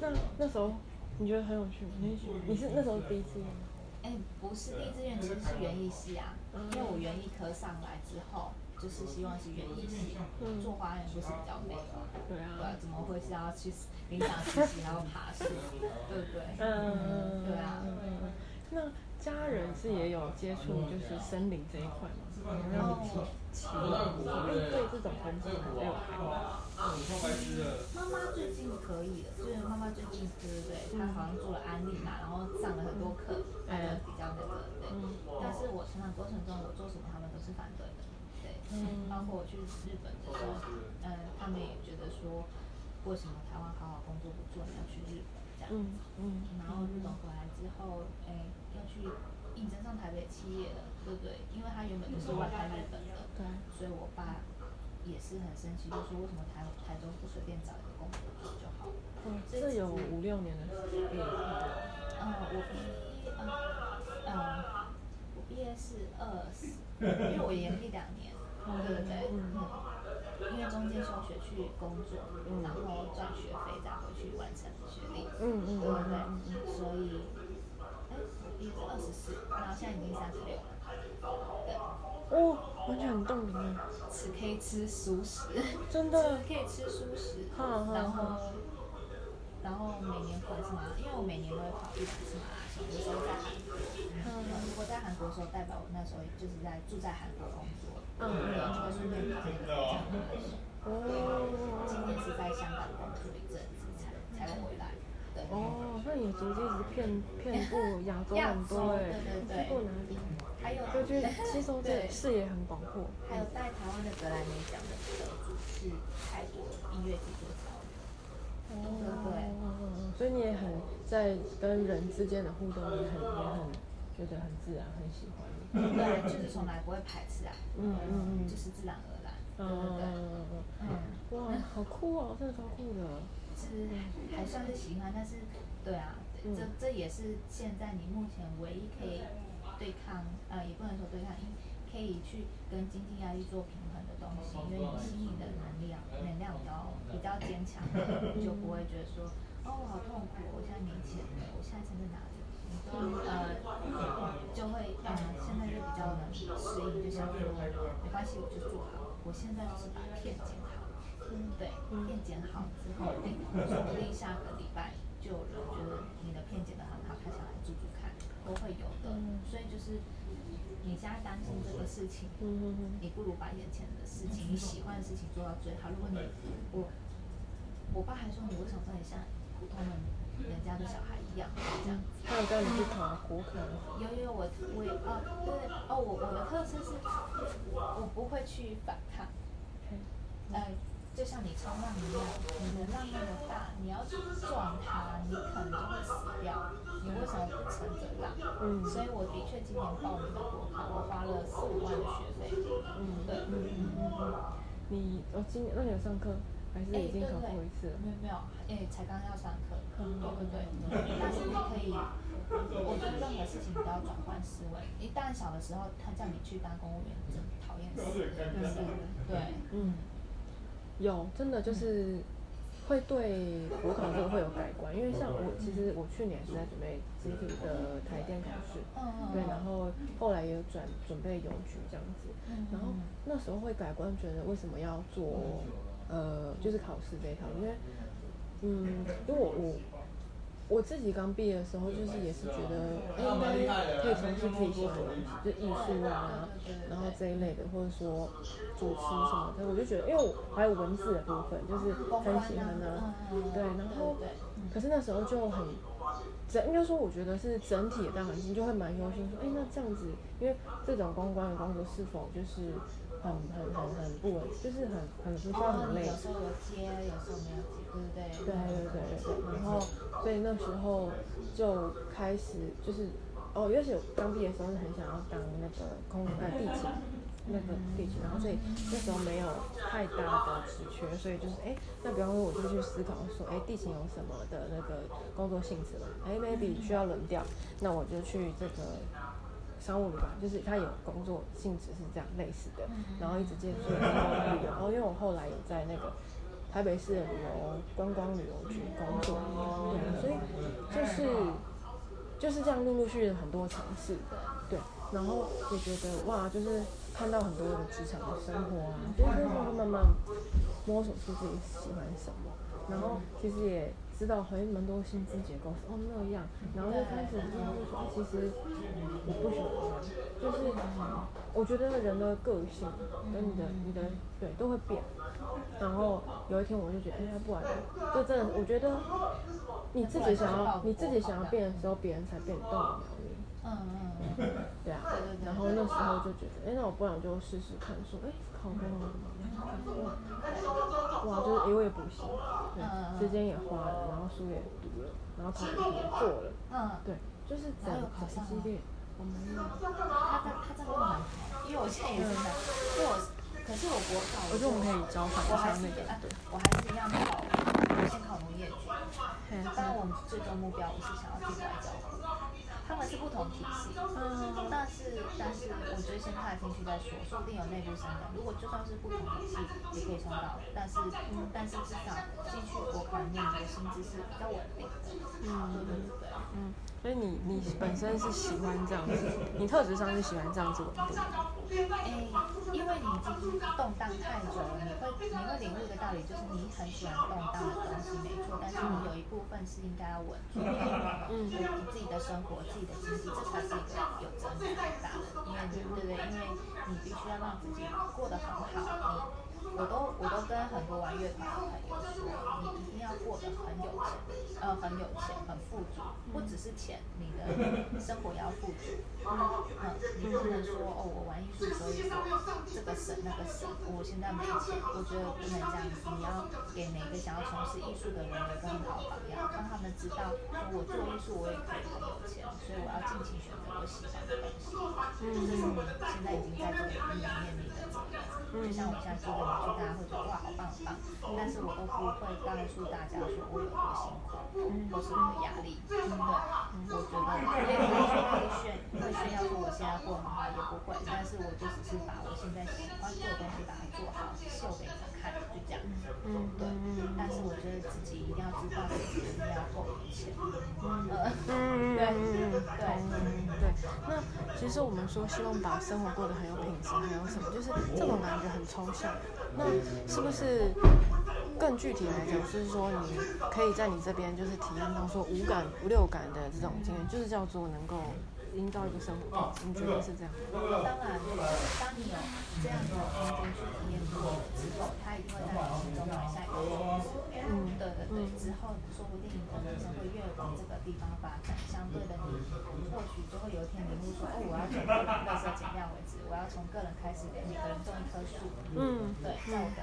那那时候你觉得很有趣吗？你你是那时候第一次吗？哎，不是第一志愿，其实是园艺系啊。因为我园艺科上来之后，就是希望是园艺系，做花园不是比较美吗？对啊，怎么会是要去林场实习，然后爬树，对不对？嗯，对啊。那家人是也有接触就是森林这一块吗？然后起起对这种环境还有开发。妈妈最近可以了，就是妈妈最近对对对，她好像做了安利嘛，然后上了很多课，哎，比较那个对。但是我成长过程中，我做什么他们都是反对的，对。包括我去日本的时候，嗯，他们也觉得说，为什么台湾好好工作不做，你要去日本这样子？嗯，然后日本回来之后，哎。要去应征上台北企业的，对不对？因为他原本就是外派日本的，对。所以我爸也是很生气，就说为什么台台中不随便找一个工作做就好？嗯，这有五六年的时间。嗯，我毕业，嗯嗯，我毕业是二十，因为我延毕两年，对不对？嗯。因为中间休学去工作，然后赚学费再回去完成学历，嗯嗯，对不对？所以。哎，我毕业是二十四，然后现在已经三十六了。对。哦，完全很冻龄啊！吃可以吃熟食，真的。可以吃熟食。然后，然后每年回是吗？因为我每年都会跑一两次马拉松，有时候在韩国。嗯。如果在韩国的时候，代表我那时候就是在住在韩国工作。嗯。然后就会顺便跑那个马拉松。哦。今年是在香港工作一阵子才才回来。对。哦，那你足迹是遍遍布亚洲很多哎，去过哪里？还有，我觉得吸收这视野很广阔。还有带台湾的格莱美奖的得主是泰国音乐制作家。哦，对。所以你也很在跟人之间的互动，也很也很觉得很自然，很喜欢。对，就是从来不会排斥啊。嗯嗯嗯，就是自然而然。嗯嗯嗯嗯嗯。哇，好酷哦，真的超酷的。是还算是喜欢，但是，对啊，这这也是现在你目前唯一可以对抗，呃，也不能说对抗，因可以去跟经济压力做平衡的东西，因为你心里的能量能量比较比较坚强，你就不会觉得说，哦，我好痛苦，我现在没钱了，我现在钱在哪里？你都呃就会呃现在就比较能适应，就想说没关系，我就做好，我现在就是把片剪好。嗯，对，片剪好之后，哎，说不定下个礼拜就有人觉得你的片剪得很好，他想来住住看，都会有的。所以就是你现在担心这个事情，你不如把眼前的事情，你喜欢的事情做到最好。如果你我我爸还说你为什么不能像普通人人家的小孩一样这样子？他有跟你去考国考？有有，我我哦对哦，我我的特色是，我不会去反抗，哎。就像你冲浪一样，你的浪那么大，你要去撞它，你可能就会死掉。你为什么不乘着浪？嗯，所以我的确今年报名的国考，我花了四五万的学费。嗯，对，嗯嗯嗯嗯。你哦，今年那你有上课，还是已经考过一次了？没有没有，哎，才刚要上课。嗯，对对对。但是你可以，我觉得任何事情都要转换思维。一旦小的时候，他叫你去当公务员，真讨厌死。是，对，嗯。有，真的就是会对国考这个会有改观，因为像我，其实我去年是在准备集体的台电考试，对，然后后来也有转准备邮局这样子，然后那时候会改观，觉得为什么要做呃，就是考试这一条，因为嗯，因为我我。我自己刚毕业的时候，就是也是觉得，哎，应该可以从事自己喜欢的东西，就艺术啊，然后这一类的，或者说主持什么的，我就觉得，因为我还有文字的部分，就是很喜欢的，对，然后，可是那时候就很，整，应该说我觉得是整体的大环境就会蛮忧心，说，哎，那这样子，因为这种公关的工作是否就是。很很很很不稳，就是很很不需要很累。有时候有接，有时候没有接，对对？对对对。然后，所以那时候就开始就是，哦，尤其我刚毕业的时候是很想要当那个空呃地勤，那个地勤。然后所以那时候没有太大的职缺，所以就是哎，那比方说我就去思考说，哎，地勤有什么的那个工作性质嘛？哎，maybe 需要轮调，那我就去这个。商务旅馆，就是他有工作性质是这样类似的，然后一直接触观光旅游，然后因为我后来有在那个台北市的旅游观光旅游局工作，对，所以就是就是这样陆陆续续很多尝试，对，然后也觉得哇，就是看到很多的职场的生活啊，就是会慢慢摸索出自己喜欢什么，然后其实也。知道还蛮多薪资结构哦那样，然后就开始知道就说，其实我不喜欢，就是我觉得人的个性跟你的你的对都会变，然后有一天我就觉得，哎，不玩了就真的，我觉得你自己想要你自己想要变的时候，别人才变得动。嗯嗯嗯，对啊，然后那时候就觉得，哎，那我不然我就试试看，说，哎，考公了吗？哇，就是因为补习，对，时间也花了，然后书也读了，然后考试也过了，嗯，对，就是整个系列，我们有。他他他真的很好，因为我现在也是在，因为我，可是我国考，我觉得我们可以交换一下那个，对，我还是一样考，我先考农业局，当然我们最终目标我是想要进外交。他们是不同体系，嗯，但是但是我觉得先踏进去再说，说不定有内部升的。如果就算是不同体系，也可以冲到。但是嗯，但是至少进去国考念的薪资是比较稳定的。嗯，对对对，嗯，所以你你本身是喜欢这样子，你特质上是喜欢这样子稳定的。哎，因为你已经动荡太久了，你会你会领悟一个道理，就是你很喜欢动荡的东西，没错，但是你有一部分是应该要稳住的，嗯，你自己的生活。自己的经济，这才是一个有责任感大的，因为对不对？因为你必须要让自己过得很好，你我都我都跟很多玩乐团的朋友说，你过得很有钱，呃，很有钱，很富足，不只是钱，你的生活也要富足。嗯，你不能说哦，我玩艺术所以说这个省那个省，我现在没钱，我觉得不能这样子。你要给每个想要从事艺术的人有一个很好的榜样，让他们知道，说我做艺术我也可以很有钱，所以我要尽情选择我喜欢的东西。嗯，这是你现在已经在这个领域里面你的责任。就像我现在做的大家会觉得哇，好棒好棒，但是我都不会告诉大家大家说我有多辛苦，我是我的压力。真的，我觉得也不会说会炫，会炫耀说我现在过很好，也不会。但是我就只是把我现在喜欢做的东西把它做好，秀给你们看，就这样。嗯，对。但是我觉得自己一定要知道自己一定要够有钱。嗯，对，对，对。那其实我们说希望把生活过得很有品质，还有什么？就是这种感觉很抽象。那是不是更具体来讲，就是说你可以在你这边就是体验到说五感、五六感的这种经验，就是叫做能够营造一个生活品质。你觉得是这样？当然，当你有这样的空间去体验过之后，他一定会在你心中埋下一个种子。嗯，对对对。之后说不定你的人生会越往这个地方发展，相对的你或许就会有一天领悟说，哦，我要从垃圾减量为止。我要从个人开始，每个人种一棵树。嗯，对，在我的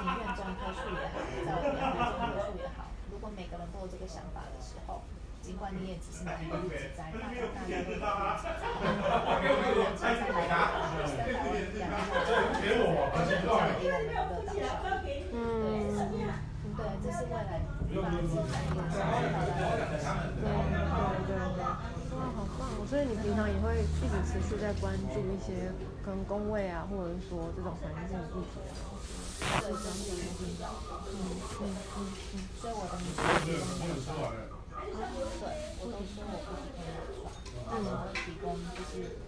庭院种一棵树也好，在我的阳台种一棵树也好。如果每个人都有这个想法的时候，尽管你也只是一个日子在，大大家都有日子在。我们现在来到三百万两万，这样离我们的乐道上。嗯，对，这是未来发展的一个很好的对对哇。好棒！所以你平常也会一直持续在关注一些跟工位啊，或者是说这种环境议题的东西。对，整体一定要。嗯嗯嗯嗯。所以我的对，我都说我不提供牙刷，但是我提供就是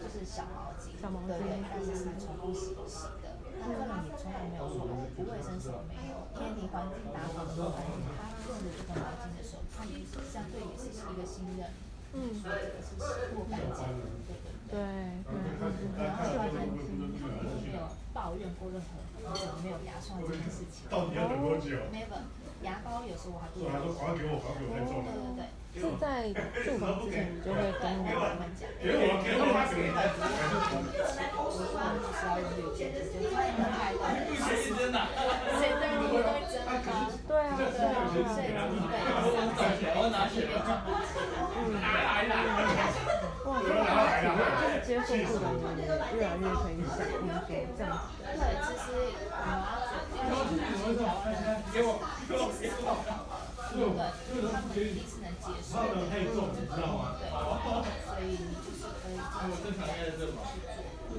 就是小毛巾，小毛巾，对，但是是重复洗洗的。那客人也从来没有说不卫生什么没有，因为你环境打扫的环境，他用的这个毛巾的时候，他也是相对也是一个信任。嗯，所以这个是洗过干净的，对对对。对然后发现他们都没有抱怨过任何没有牙刷这件事情。到底要等多久？Never，牙膏有时候我还不用。说还给我，还给我太重了。对对对。是在住房之前你就会跟我们讲。给我，给我，给我。我说你只需要用六件，就这样太多了。谁真的？谁真的？你会真的吗？对啊，对啊。所以你对，我拿去了。哇，就是接受度的人越来越可以想，你说这样子。对，其实我们要做，因为其实台湾人其实其实够好了，对不对？他们一定是能接受的，对，所以你就是可以尽量去做。嗯，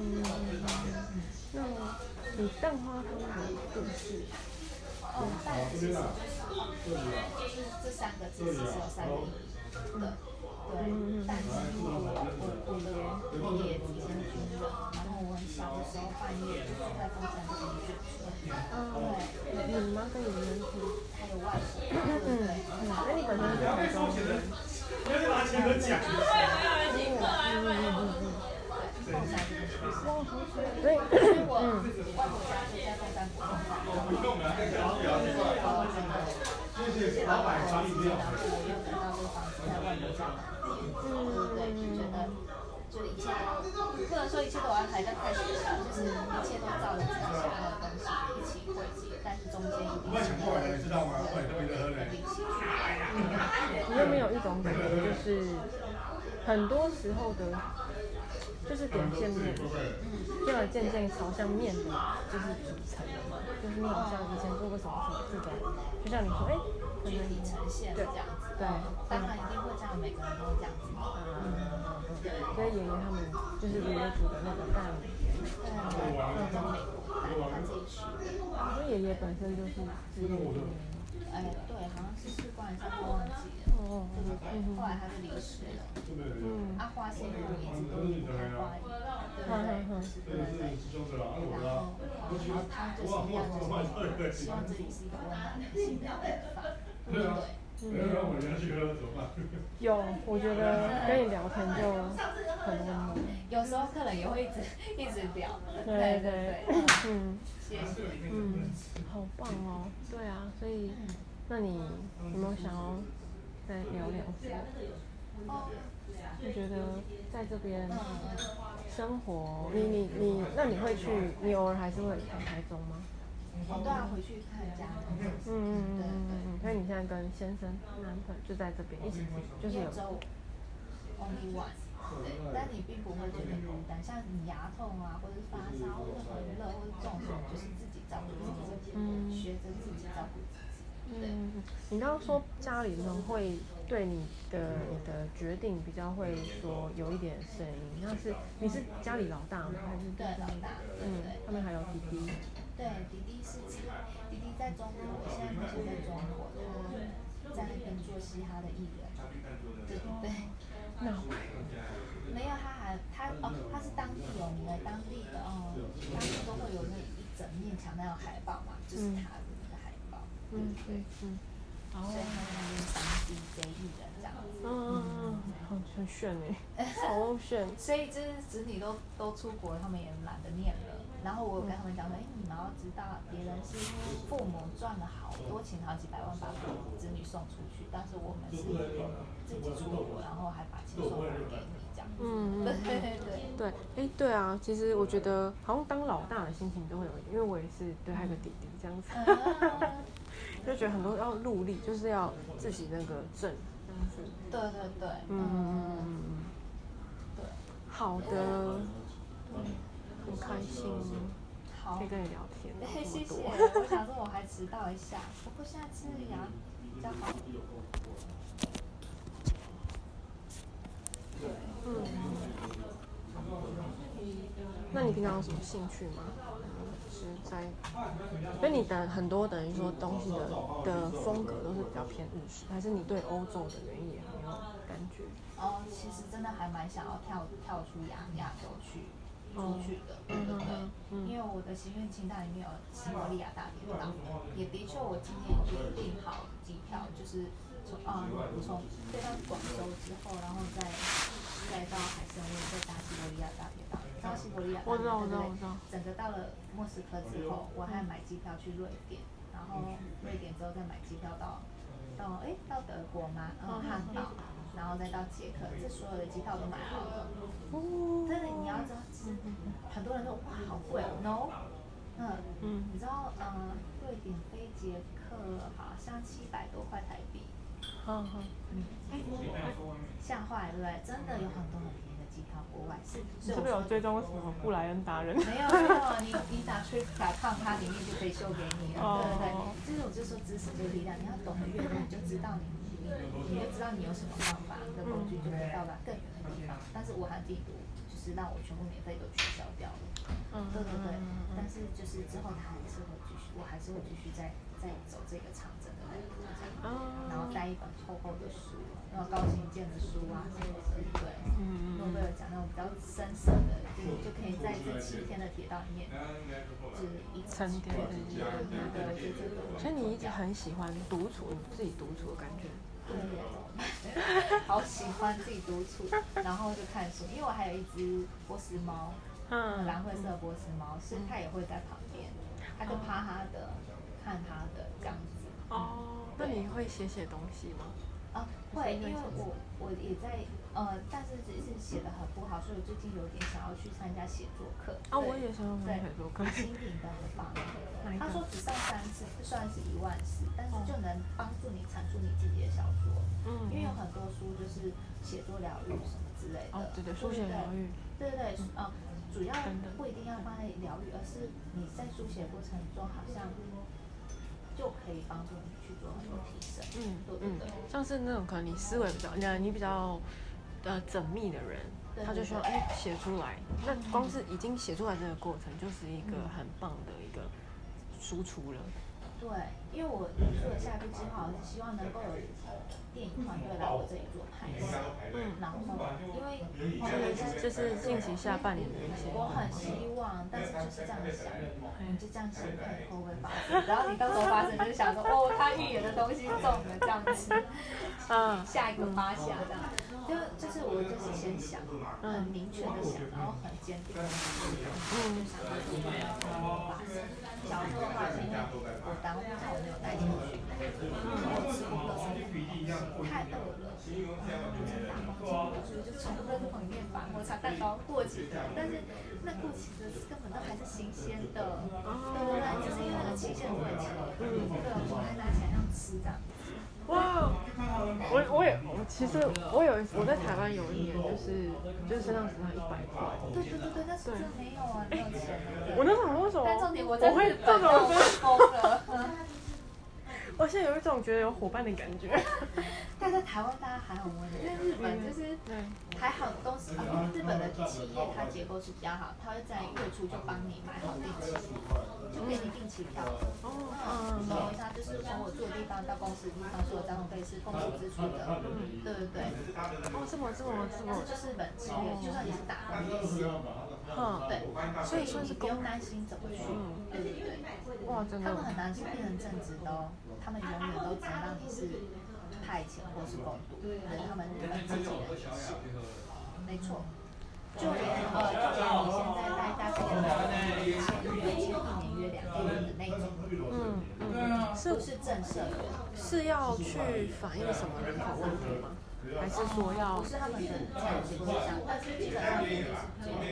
那你蛋花汤的故事？哦，蛋其实就是就是这三个字其实有三个意义，对。对，但是因为我我我的爷爷以前是军人，然后我很小的时候半夜就是在风山这边睡嗯。对，你妈跟你们是还有外婆，对对对。那你本身是哪种人？嗯。嗯。嗯。嗯。对，风山这边是。所以，所以我外婆家就在风山国中嘛。然后我整个，谢谢老板帮你。然后我又等到这个房子在外婆家。嗯，对对对，就觉得就一切都不能说一切都安排在太学校，就是一切都照着自己想要的东西一起汇集，但是中间一定是有人的力气去。你有没有一种感觉，就是很多时候的，就是点线面，就要渐渐朝向面的，就是组成的嘛，就是你好像以前做过什么什么这种，就像你说，哎，可能你呈现这样子。对，当然一定会这样，每个人都会这样子。嗯，对。所以爷爷他们就是爷爷煮的那个蛋，对，那种美国蛋，他自己去的。所以爷爷本身就是。哎，对，好像是士官，但是忘记了。哦。对对对。后来他就离世了。嗯。啊花先生一直都是开花，对对对，是对对。然后，然后他就是一样，就是希望这里是一个温暖人心的地方。对。嗯，有，我觉得跟你聊天就很温暖。有时候客人也会一直一直聊。对对对，嗯，谢谢。嗯，好棒哦。对啊，所以，那你有没有想要再聊聊天？我觉得在这边生活，你你你，那你会去？你偶尔还是会去台中吗？哦，对啊，回去看家人。嗯嗯嗯嗯嗯。所以你现在跟先生、男朋友就在这边一起，就是有。Only one。对，但你并不会觉得孤单，像你牙痛啊，或者是发烧，或者很热，或者中暑，就是自己照顾自己，嗯，学着自己照顾自己。嗯，你刚刚说家里人会对你的你的决定比较会说有一点声音，那是你是家里老大吗？还是对老大？嗯，他们还有弟弟。对，迪迪是在迪迪在中国，现在目前在中国，他在那边做嘻哈的艺人。对对对。那没有，他还他哦，他是当地有名的当地的哦，当地都会有那一整面墙那种海报嘛，就是他的那个海报。嗯对嗯。所以他在那边当 DJ 艺人这样子。嗯嗯嗯，很很炫哎，好炫。所以就是子女都都出国，他们也懒得念了。然后我有跟他们讲说，哎、欸，你们要知道，别人是父母赚了好多钱，好几百万把子女送出去，但是我们是自己出国，然后还把钱送回给你，这样子。嗯对对 对。对，哎，对啊，其实我觉得好像当老大的心情都会有，因为我也是对，还有个弟弟这样子，就觉得很多要努力，就是要自己那个挣这样子。对对对。嗯嗯嗯嗯。对。好的。很开心，好可以跟你聊天。谢谢，我想说我还迟到一下，不过现在吃牙比较好。嗯。那你平常有什么兴趣吗？是在，所以你的很多等于说东西的的风格都是比较偏日式，还是你对欧洲的原因也很有感觉？哦，其实真的还蛮想要跳跳出亚亚洲去。出去的，对对？对，因为我的心愿清单里面有西伯利亚大铁道，也的确我今年已经订好机票，就是从啊从飞到广州之后，然后再再到海参崴，再搭西伯利亚大铁道，到西伯利亚大铁道，对整个到了莫斯科之后，我还买机票去瑞典，然后瑞典之后再买机票到到哎到德国嘛？然后汉堡。然后再到捷克，这所有的机票都买好了。哦。但是你要知道，很多人都哇好贵哦，no，嗯嗯，你知道嗯，瑞典飞捷克好像七百多块台币。好好。嗯。吓坏对不对？真的有很多很便宜的机票，国外是。是不是有追踪什么布莱恩达人？没有没有，你你打 Trip.com，它里面就可以秀给你了，对对对？就是我就说知识就是力量，你要懂得越多，你就知道你。你就知道你有什么方法，你的工具就可以到达更远的地方。但是武汉病毒就是让我全部免费都取消掉了。嗯，对对对。但是就是之后他还是会继续，我还是会继续再再走这个长征的路。然后带一本厚厚的书，然后高行健的书啊，什么的，对。诺贝尔奖那种比较深色的，就就可以在这七天的铁道里面，就是一沉淀。对对对。所以你一直很喜欢独处，你自己独处的感觉。对，好喜欢自己独处，然后就看书。因为我还有一只波斯猫，嗯，蓝灰色的波斯猫，是它也会在旁边，它就趴它的，看它的这样子。哦，那你会写写东西吗？啊，会，因为我我也在，呃，但是只是写的很不好，所以我最近有点想要去参加写作课。啊，我也想要参加写作课。新品的很棒。他说只上三次，算是一万次，但是就能帮助你阐述你自己的小说。嗯。因为有很多书就是写作疗愈什么之类的。哦，对对，书写疗愈。对对对，嗯，主要不一定要放在疗愈，而是你在书写过程中好像就可以帮助你去做很多提升。嗯，对对对。像是那种可能你思维比较，你比较呃缜密的人，他就说哎写出来，那光是已经写出来这个过程就是一个很棒的一个输出了。对，因为我做了下一步计划，我是希望能够有电影团队来我这里做拍摄。嗯，然后因为就是近期下半年的一些，我很希望，但是就是这样想，你就这样想，会不会发生？然后你到时候发生，就想说，哦，他预言的东西中了，这样子，嗯，下一个发下这样，就就是我就是先想，很明确的想，然后很坚定的想，嗯，就想说这个会发生。小时候的话，是因为我当时我没有带进去，我吃不够，太饿了，嗯，就打包进去，就从垃圾桶里面把抹茶蛋糕过期的，但是那过期的根本都还是新鲜的，对对对，就是因为那个期限过期了，对，我还拿起来这样吃的。哇，我我也我其实我有我在台湾有一年就是就是身上只剩一百块。对对对对，那时候没有啊，没有钱。我那时候为什么？但重点我会这种疯了。我现在有一种觉得有伙伴的感觉。但在台湾大家还很温柔，因为日本就是还好东西，日本的企业它结构是比较好，它会在月初就帮你买好定期，就给你定期票。哦，嗯，懂我意思，就是从我住的地方到公司的地方，所有交通费是公司支出的。嗯，对对对。哦，这么这么这么。但是就是日本企业，就算你是打工也是。嗯，对，所以说你不用担心怎么去。嗯，对对对。哇，真的。他们很难是变成正职的哦。他们永远都只能让你是派遣或是共读，对他们日本自己的也是，没错。就连呃，就连你现在待大概签约签一年约两年的那种，嗯嗯，是不是正社员？是要去反映什么人口问题吗？还是说要？不是他们的在职业上，但是基本上也是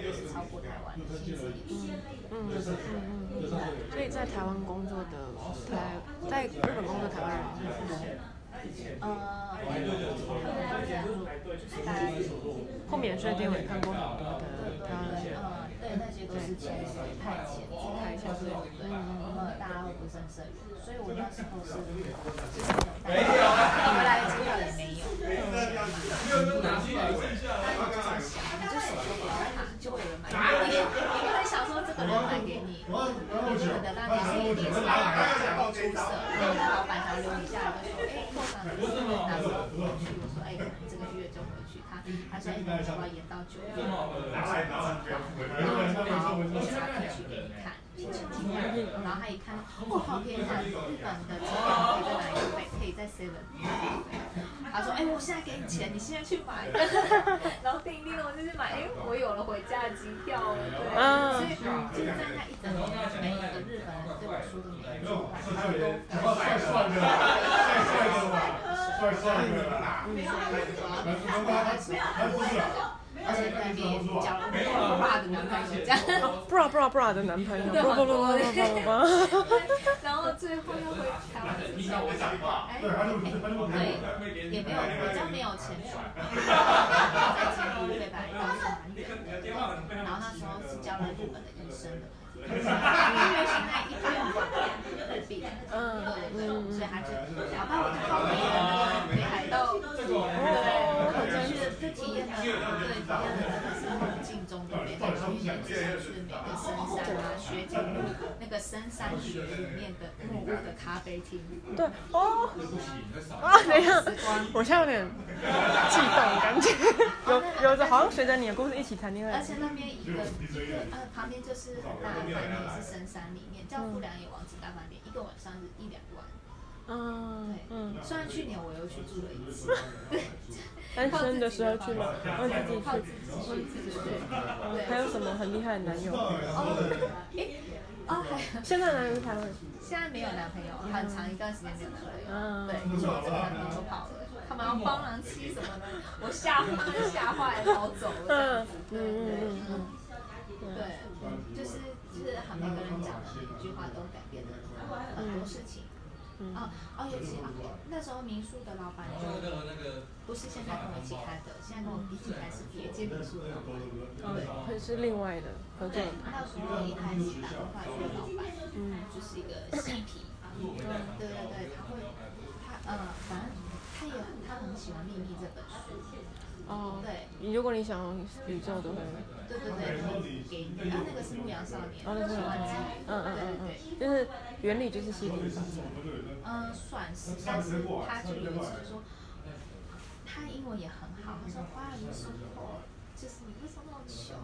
也是超过台湾的薪资以上。嗯嗯嗯嗯。所以在台湾工作的台，在日本工作台湾人是多。呃，他们就是大概后免税店我也看过很多的台湾人。呃，对，那些都是签派遣，派遣对对。呃，大家都不是正社员，所以我那时候是就是没有，回来机票也没有。嗯，然后他们就这样想，你就手就给他，就会有人买给你。你会想说这个人买给你，你觉得那你是一定是老板想要出色，然后老板想留你下来，就说哎，过上了，拿着他他说你要不要延到九月？然后然后好，我就拿回去给你看。然后他一看，我靠天哪！日本的机票可以在哪里买？可以在 Seven。他说：“哎，我现在给你钱，你现在去买。”然后叮叮我就去买，哎，我有了回家的机票了。对，所以就是在那一整年，每一个日本人对我说的每一句话，他都太帅了，太帅了吧，帅帅的啦。嗯，而且在那边交了 bra 的男朋友，这样。bra bra bra 的男朋友。然后最后又回台湾之后，哎哎，对，也没有，比较没有钱。在京都对吧？然后是？蛮远的。然后那时候是交了日本的医生的。因为现在一嗯，对对，所以还是，哪怕我逃离了那个北海道，对，我去的是体验的，对，体验中的北海道，体验就是每个深山啊，雪景路那个深山雪里面的木屋的咖啡厅，对，哦，啊，等一下，我现在有点悸动，感觉 有有着好像随着你的故事一起谈恋爱，而且那边一个一个呃旁边就是很大的。也是深山里面，叫不良野王子大饭店，一个晚上是一两万。嗯，对，嗯，虽然去年我又去住了一次，单身的时候去吗？靠自己靠自己去。还有什么很厉害的男友？哦，哎，哦，还现在男友才会？现在没有男朋友，很长一段时间没有男朋友。嗯，对，就我这个男朋友都跑了，他们要帮忙妻什么的，我吓坏，吓坏了，跑走了。嗯嗯嗯嗯，对，就是。就是好，每个人讲的每一句话都改变了很多事情。嗯。哦哦，尤其啊，那时候民宿的老板就不是现在跟我一起开的，现在跟我一起开是别间民宿的老板。对，会是另外的合作。对，那时候一开始打电话说老板，嗯，就是一个嬉皮。嗯，对对对，他会，他呃，反正他也他很喜欢《秘密》这本书。哦，对，如果你想宇宙的话，对对对，给你，啊，那个是牧羊少年，喜欢之语，嗯嗯嗯嗯，就是原理就是吸引力法则。嗯，算是，但是他就有一次就说，他英文也很好，他说 Why are you so poor？就是你为什么那么穷？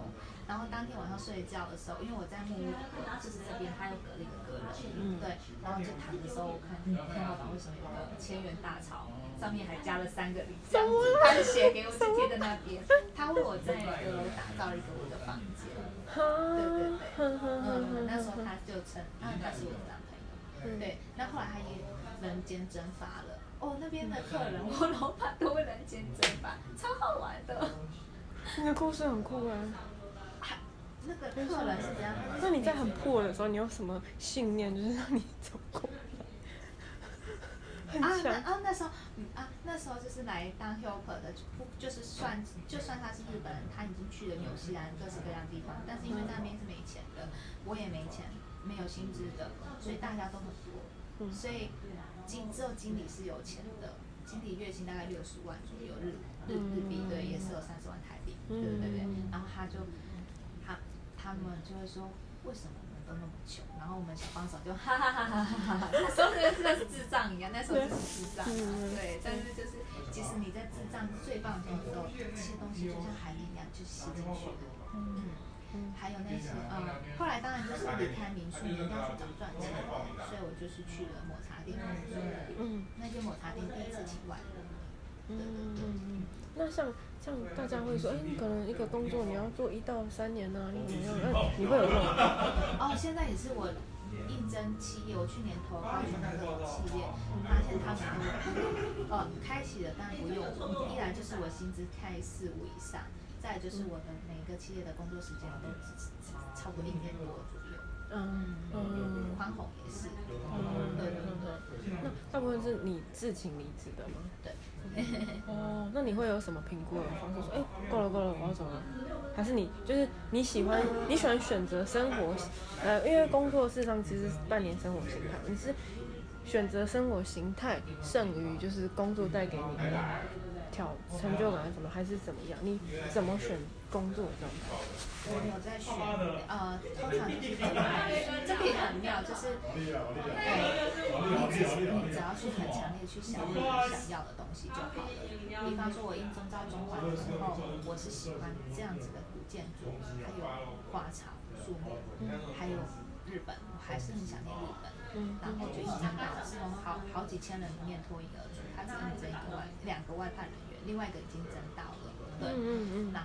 然后当天晚上睡觉的时候，因为我在木屋，就是这边他又隔了一个隔人，嗯，对，然后就躺的时候，我看天花板为什么有个千元大钞，上面还加了三个零，这样子，他就写给我是贴在那边，他为我在阁楼打造了一个我的房间，对对对，嗯，那时候他就称，那他是我的男朋友，对，那后来他也人间蒸发了，哦，那边的客人我老板都会人间蒸发，超好玩的，你的故事很酷哎。那个客人是怎样？那你在很破的时候，你有什么信念，就是让你走过来？啊，那啊那时候，啊那时候就是来当 helper 的，不就是算就算他是日本人，他已经去了纽西兰各式各样地方，但是因为那边是没钱的，我也没钱，没有薪资的，所以大家都很多，所以经只有经理是有钱的，经理月薪大概六十万左右日日日币，对，也是有三十万台币，对对对对，然后他就。他们就会说，为什么我们都那么穷？然后我们小帮手就哈哈哈哈哈哈，那时候真的是智障一样，那时候就是智障，对。但是就是，即使你在智障最棒的时候，这些东西就像海绵一样就吸进去了。嗯嗯。还有那些呃，后来当然就是离开民宿，一定要去找赚钱，所以我就是去了抹茶店工作。嗯。那些抹茶店第一次请外人。嗯嗯嗯。那像。像大家会说，哎、欸，你可能一个工作你要做一到三年呢、啊，你怎么样？那，你会有这种？哦，现在也是我应征企业，我去年投高雄那个企业，发现他们都，呃，开启了，但不用。一来就是我薪资开四五以上，再就是我的每个企业的工作时间都超过一年多左右。嗯嗯，宽宏也是。嗯，对对对。那大部分是你自请离职的吗？对。哦，那你会有什么评估的方式？说，哎，够了够了，我要走了。还是你就是你喜欢你喜欢选择生活，呃，因为工作事实上其实是半年生活形态，你是选择生活形态胜于就是工作带给你的挑成就感什么，还是怎么样？你怎么选？工作状态，我有在选，呃，通常就是这个，这个也很妙，就是，对，你只是你只要去很强烈去想你想要的东西就好了。比方说，我应征到中环的时候，我是喜欢这样子的古建筑，还有花草树木，还有日本，我还是很想念日本。然后就应征到，是从好好几千人里面脱颖而出，他只应征一个外两个外派人员，另外一个已经征到了。对，然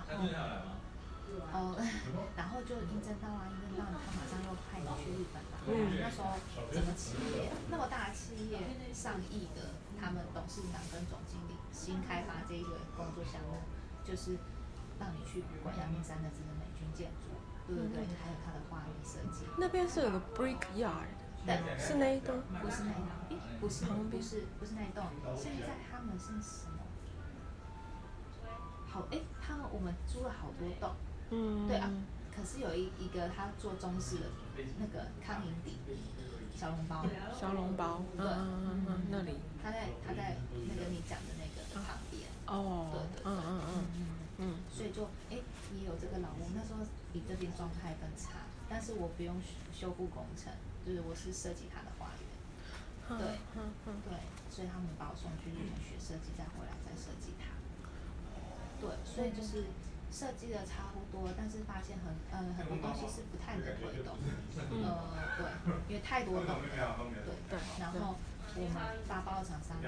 后，呃，然后就应征到啊，应征到他马上又派你去日本了。那时候整个企业那么大的企业上亿的，他们董事长跟总经理新开发这一个工作项目，就是让你去管阳明山的这个美军建筑，对对对？还有它的花园设计。那边是有个 brick yard，对，是那一栋？不是那一栋，不是，不是，不是那一栋。现在他们是。好，哎、欸，他们我们租了好多栋，嗯，对啊，可是有一一个他做中式的那个康宁底小笼包，小笼包，对，嗯嗯那里，他在他在那个你讲的那个旁边，哦，对对对，嗯嗯嗯嗯，所以就哎、欸、也有这个老屋，那时候比这边状态更差，但是我不用修复工程，就是我是设计他的花园，对，嗯嗯。对，所以他们把我送去日本学设计，再回来再设计它。对，所以就是设计的差不多，但是发现很呃很多东西是不太能推动，呃对，因为太多栋了，对对。然后我们发包的厂商，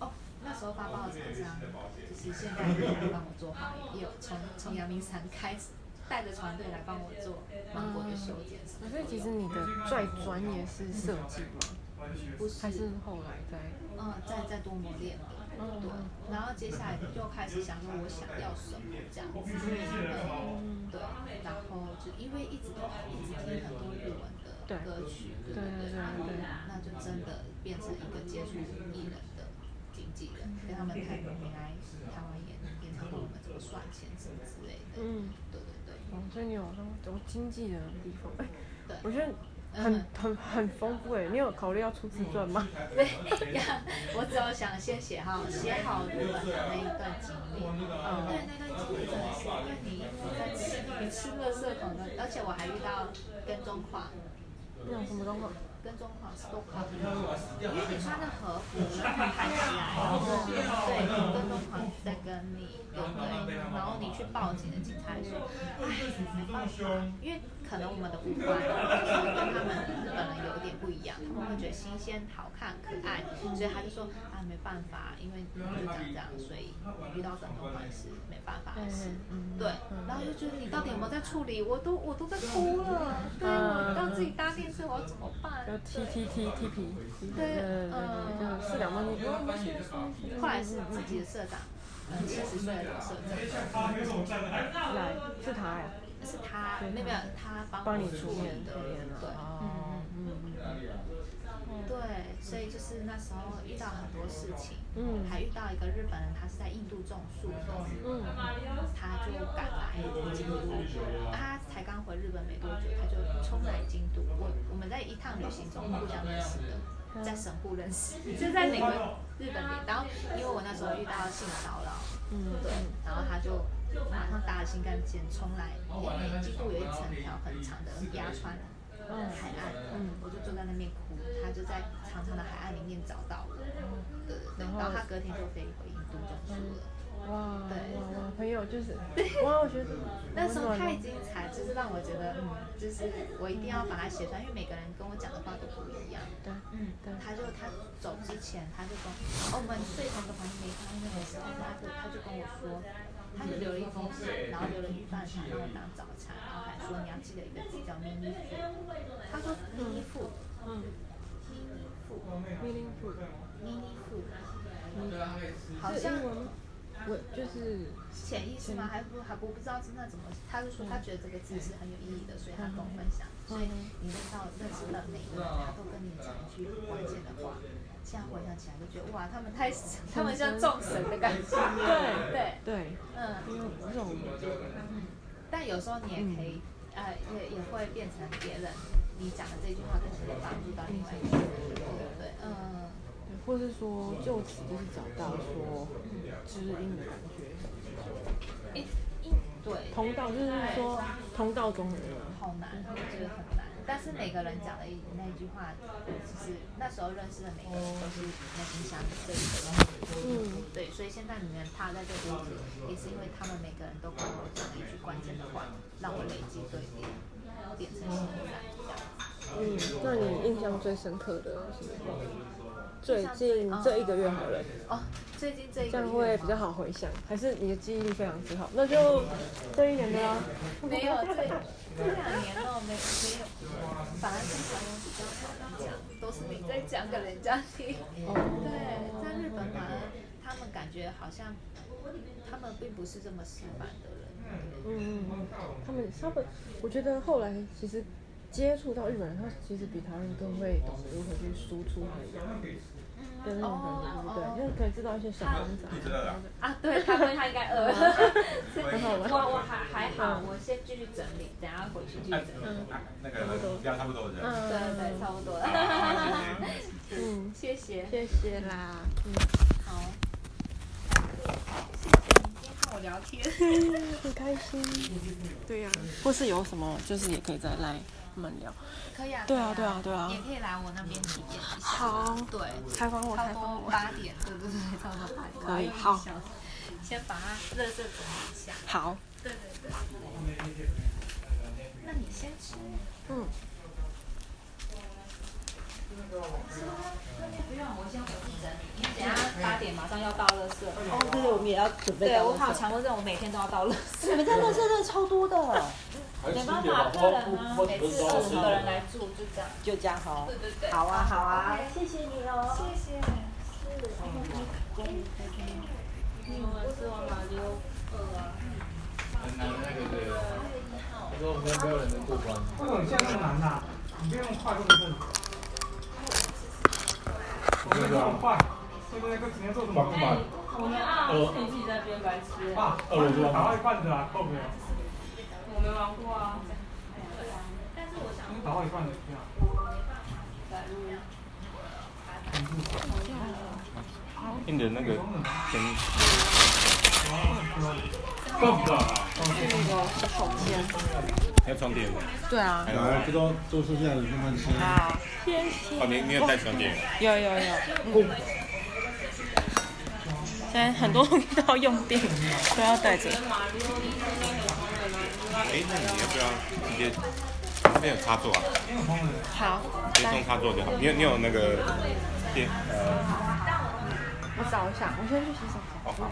哦那时候发包的厂商就是现在也来帮我做花园，也有从从阳明山开始带着团队来帮我做芒果的修剪什么。所以其实你的最专业是设计吗？不是，还是后来在嗯在再多磨练。对，然后接下来就开始想说我想要什么这样子，对，然后就因为一直都一直听很多日文的歌曲，对对对对，那就真的变成一个接触艺人的经纪人，跟他们谈你来台湾演演唱会，我们怎么算钱什么之类的，嗯，对对对，哦，所以你有什么经纪的地方？哎，对，我觉得。很很很丰富哎，你有考虑要出自传吗？没呀，我只有想先写好写好日本的那一段经历。嗯，对，那段经历真的是，因为你在吃你吃垃圾桶的，而且我还遇到跟踪狂，那种什么状况？跟踪狂是都靠不住，因为你穿着和服，然后看起来，然后对，跟踪狂在跟你，对不对？然后你去报警的警察说，哎，没办法，因为可能我们的五官就是跟他们日本人有点不一样，他们会觉得新鲜、好看、可爱，所以他就说啊，没办法，因为你就长这样，所以遇到跟踪狂是没办法的事，对。然后就觉得你到底有没有在处理？我都我都在哭了，对，我要自己搭电车，我要怎么办？T T T T P，对，嗯，是两万多。后来是自己的社长，嗯，七十岁的老社长。来，是他呀？是他，那边他帮你出面的，对，嗯嗯嗯，对，所以就是那时候遇到很多事情，嗯，还遇到一个日本人，他是在印度种树的，嗯，他就赶来京都，他才刚回日本没多久，他就冲来京都，我我们在一趟旅行中互相认识的，在神户认识，就在哪个日本里，然后因为我那时候遇到性骚扰，嗯，对，然后他就马上搭了新干线冲来，京都有一整条很长的鸭川海岸，嗯，我就坐在那边哭，他就在长长的海岸里面找到我，对对对，然后他隔天就飞回印度种树了。哇，对，哇哇，朋友就是，哇，我觉得 那时候太精彩，就是让我觉得，嗯，就是我一定要把它写出来，因为每个人跟我讲的话都不一样。对，嗯，对。他就他走之前，他就跟我们睡同个房间没开那个时候，他就他就跟我说，他就留了一封信，然后留了御饭团让我当早餐，然后还说你要记得一个字叫咪咪富，他说咪咪富，嗯，咪咪富，咪咪富，咪咪富，好像。我就是潜意识吗？还不还不不知道真的怎么？他就说他觉得这个字是很有意义的，所以他跟我分享。所以你认到认识的每个人，他都跟你讲一句关键的话。现在回想起来，就觉得哇，他们太他们像众神的感觉。对 对对，嗯，因为这种，但有时候你也可以，呃，也也会变成别人，你讲的这句话可能会帮助到另外一个人。对对对，嗯。或是说，就此就是找到说知音的感觉。一一对，通道就是说通道中人。好难，我觉得很难。但是每个人讲的一那句话，就是那时候认识的每个人都是那影响你这一生。嗯，对，所以现在你们趴在这个位置，也是因为他们每个人都跟我讲了一句关键的话，让我累积对点，变成现在这样。嗯，那你印象最深刻的是什么？最近这一个月好了哦，最近这一个月这样会比较好回想，还是你的记忆力非常之好？那就这一年的啦。没有这这两年哦，没没有，反而是朋友比较少讲，都是你在讲给人家听。哦，对，在日本反而他们感觉好像他们并不是这么死板的人。嗯嗯嗯，他们他们，我觉得后来其实接触到日本人，他其实比台湾人更会懂得如何去输出他的对那种感觉，对不对？就是可以知道一些小方法。啊，对，他说他应该饿。很好玩。我我还还好，我先继续整理，等下回去继续整理。那个量差不多，对。对对，差不多。嗯，谢谢。谢谢啦。嗯，好。谢谢你今天跟我聊天，很开心。对呀。或是有什么，就是也可以再来。慢聊，可以啊，对啊，对啊，对啊，也可以来我那边体验一下。好，对，采访我，采访我。八点，对对对，差不多八点。可以，好。先把它热热整理一下。好。对对对。那你先吃。嗯。不用，我先回去整理，等下八点马上要到垃圾。哦，对对，我们也要准备。对，我好强迫症，我每天都要到垃圾。你们家垃圾真的超多的。没办法，客人啊，每次二十个人来住，就这样，就这样哈。对对对。好啊，好啊。谢谢你哦。谢谢。是。嗯。很难那个对。他说我们没有人能过关。为什么现在那么难呐？你不用快，不能。我们这么快，现在那个今天做什么？我们啊，你自己在边白吃。啊，二楼？打坏罐子啊，后面。我没玩过啊，但是我想打坏罐子这样。你的那个先。够不够啊？是那个洗手间。还有床垫吗？对啊。来，这都都是这样的，慢慢吃。好，谢谢。哦，你你有带床垫？有有有。现在很多东西都要用电，都要带着。哎，那你要不要直接那边有插座啊？好。直接送插座就好。你有你有那个电呃？我找一下，我先去洗手间。好好。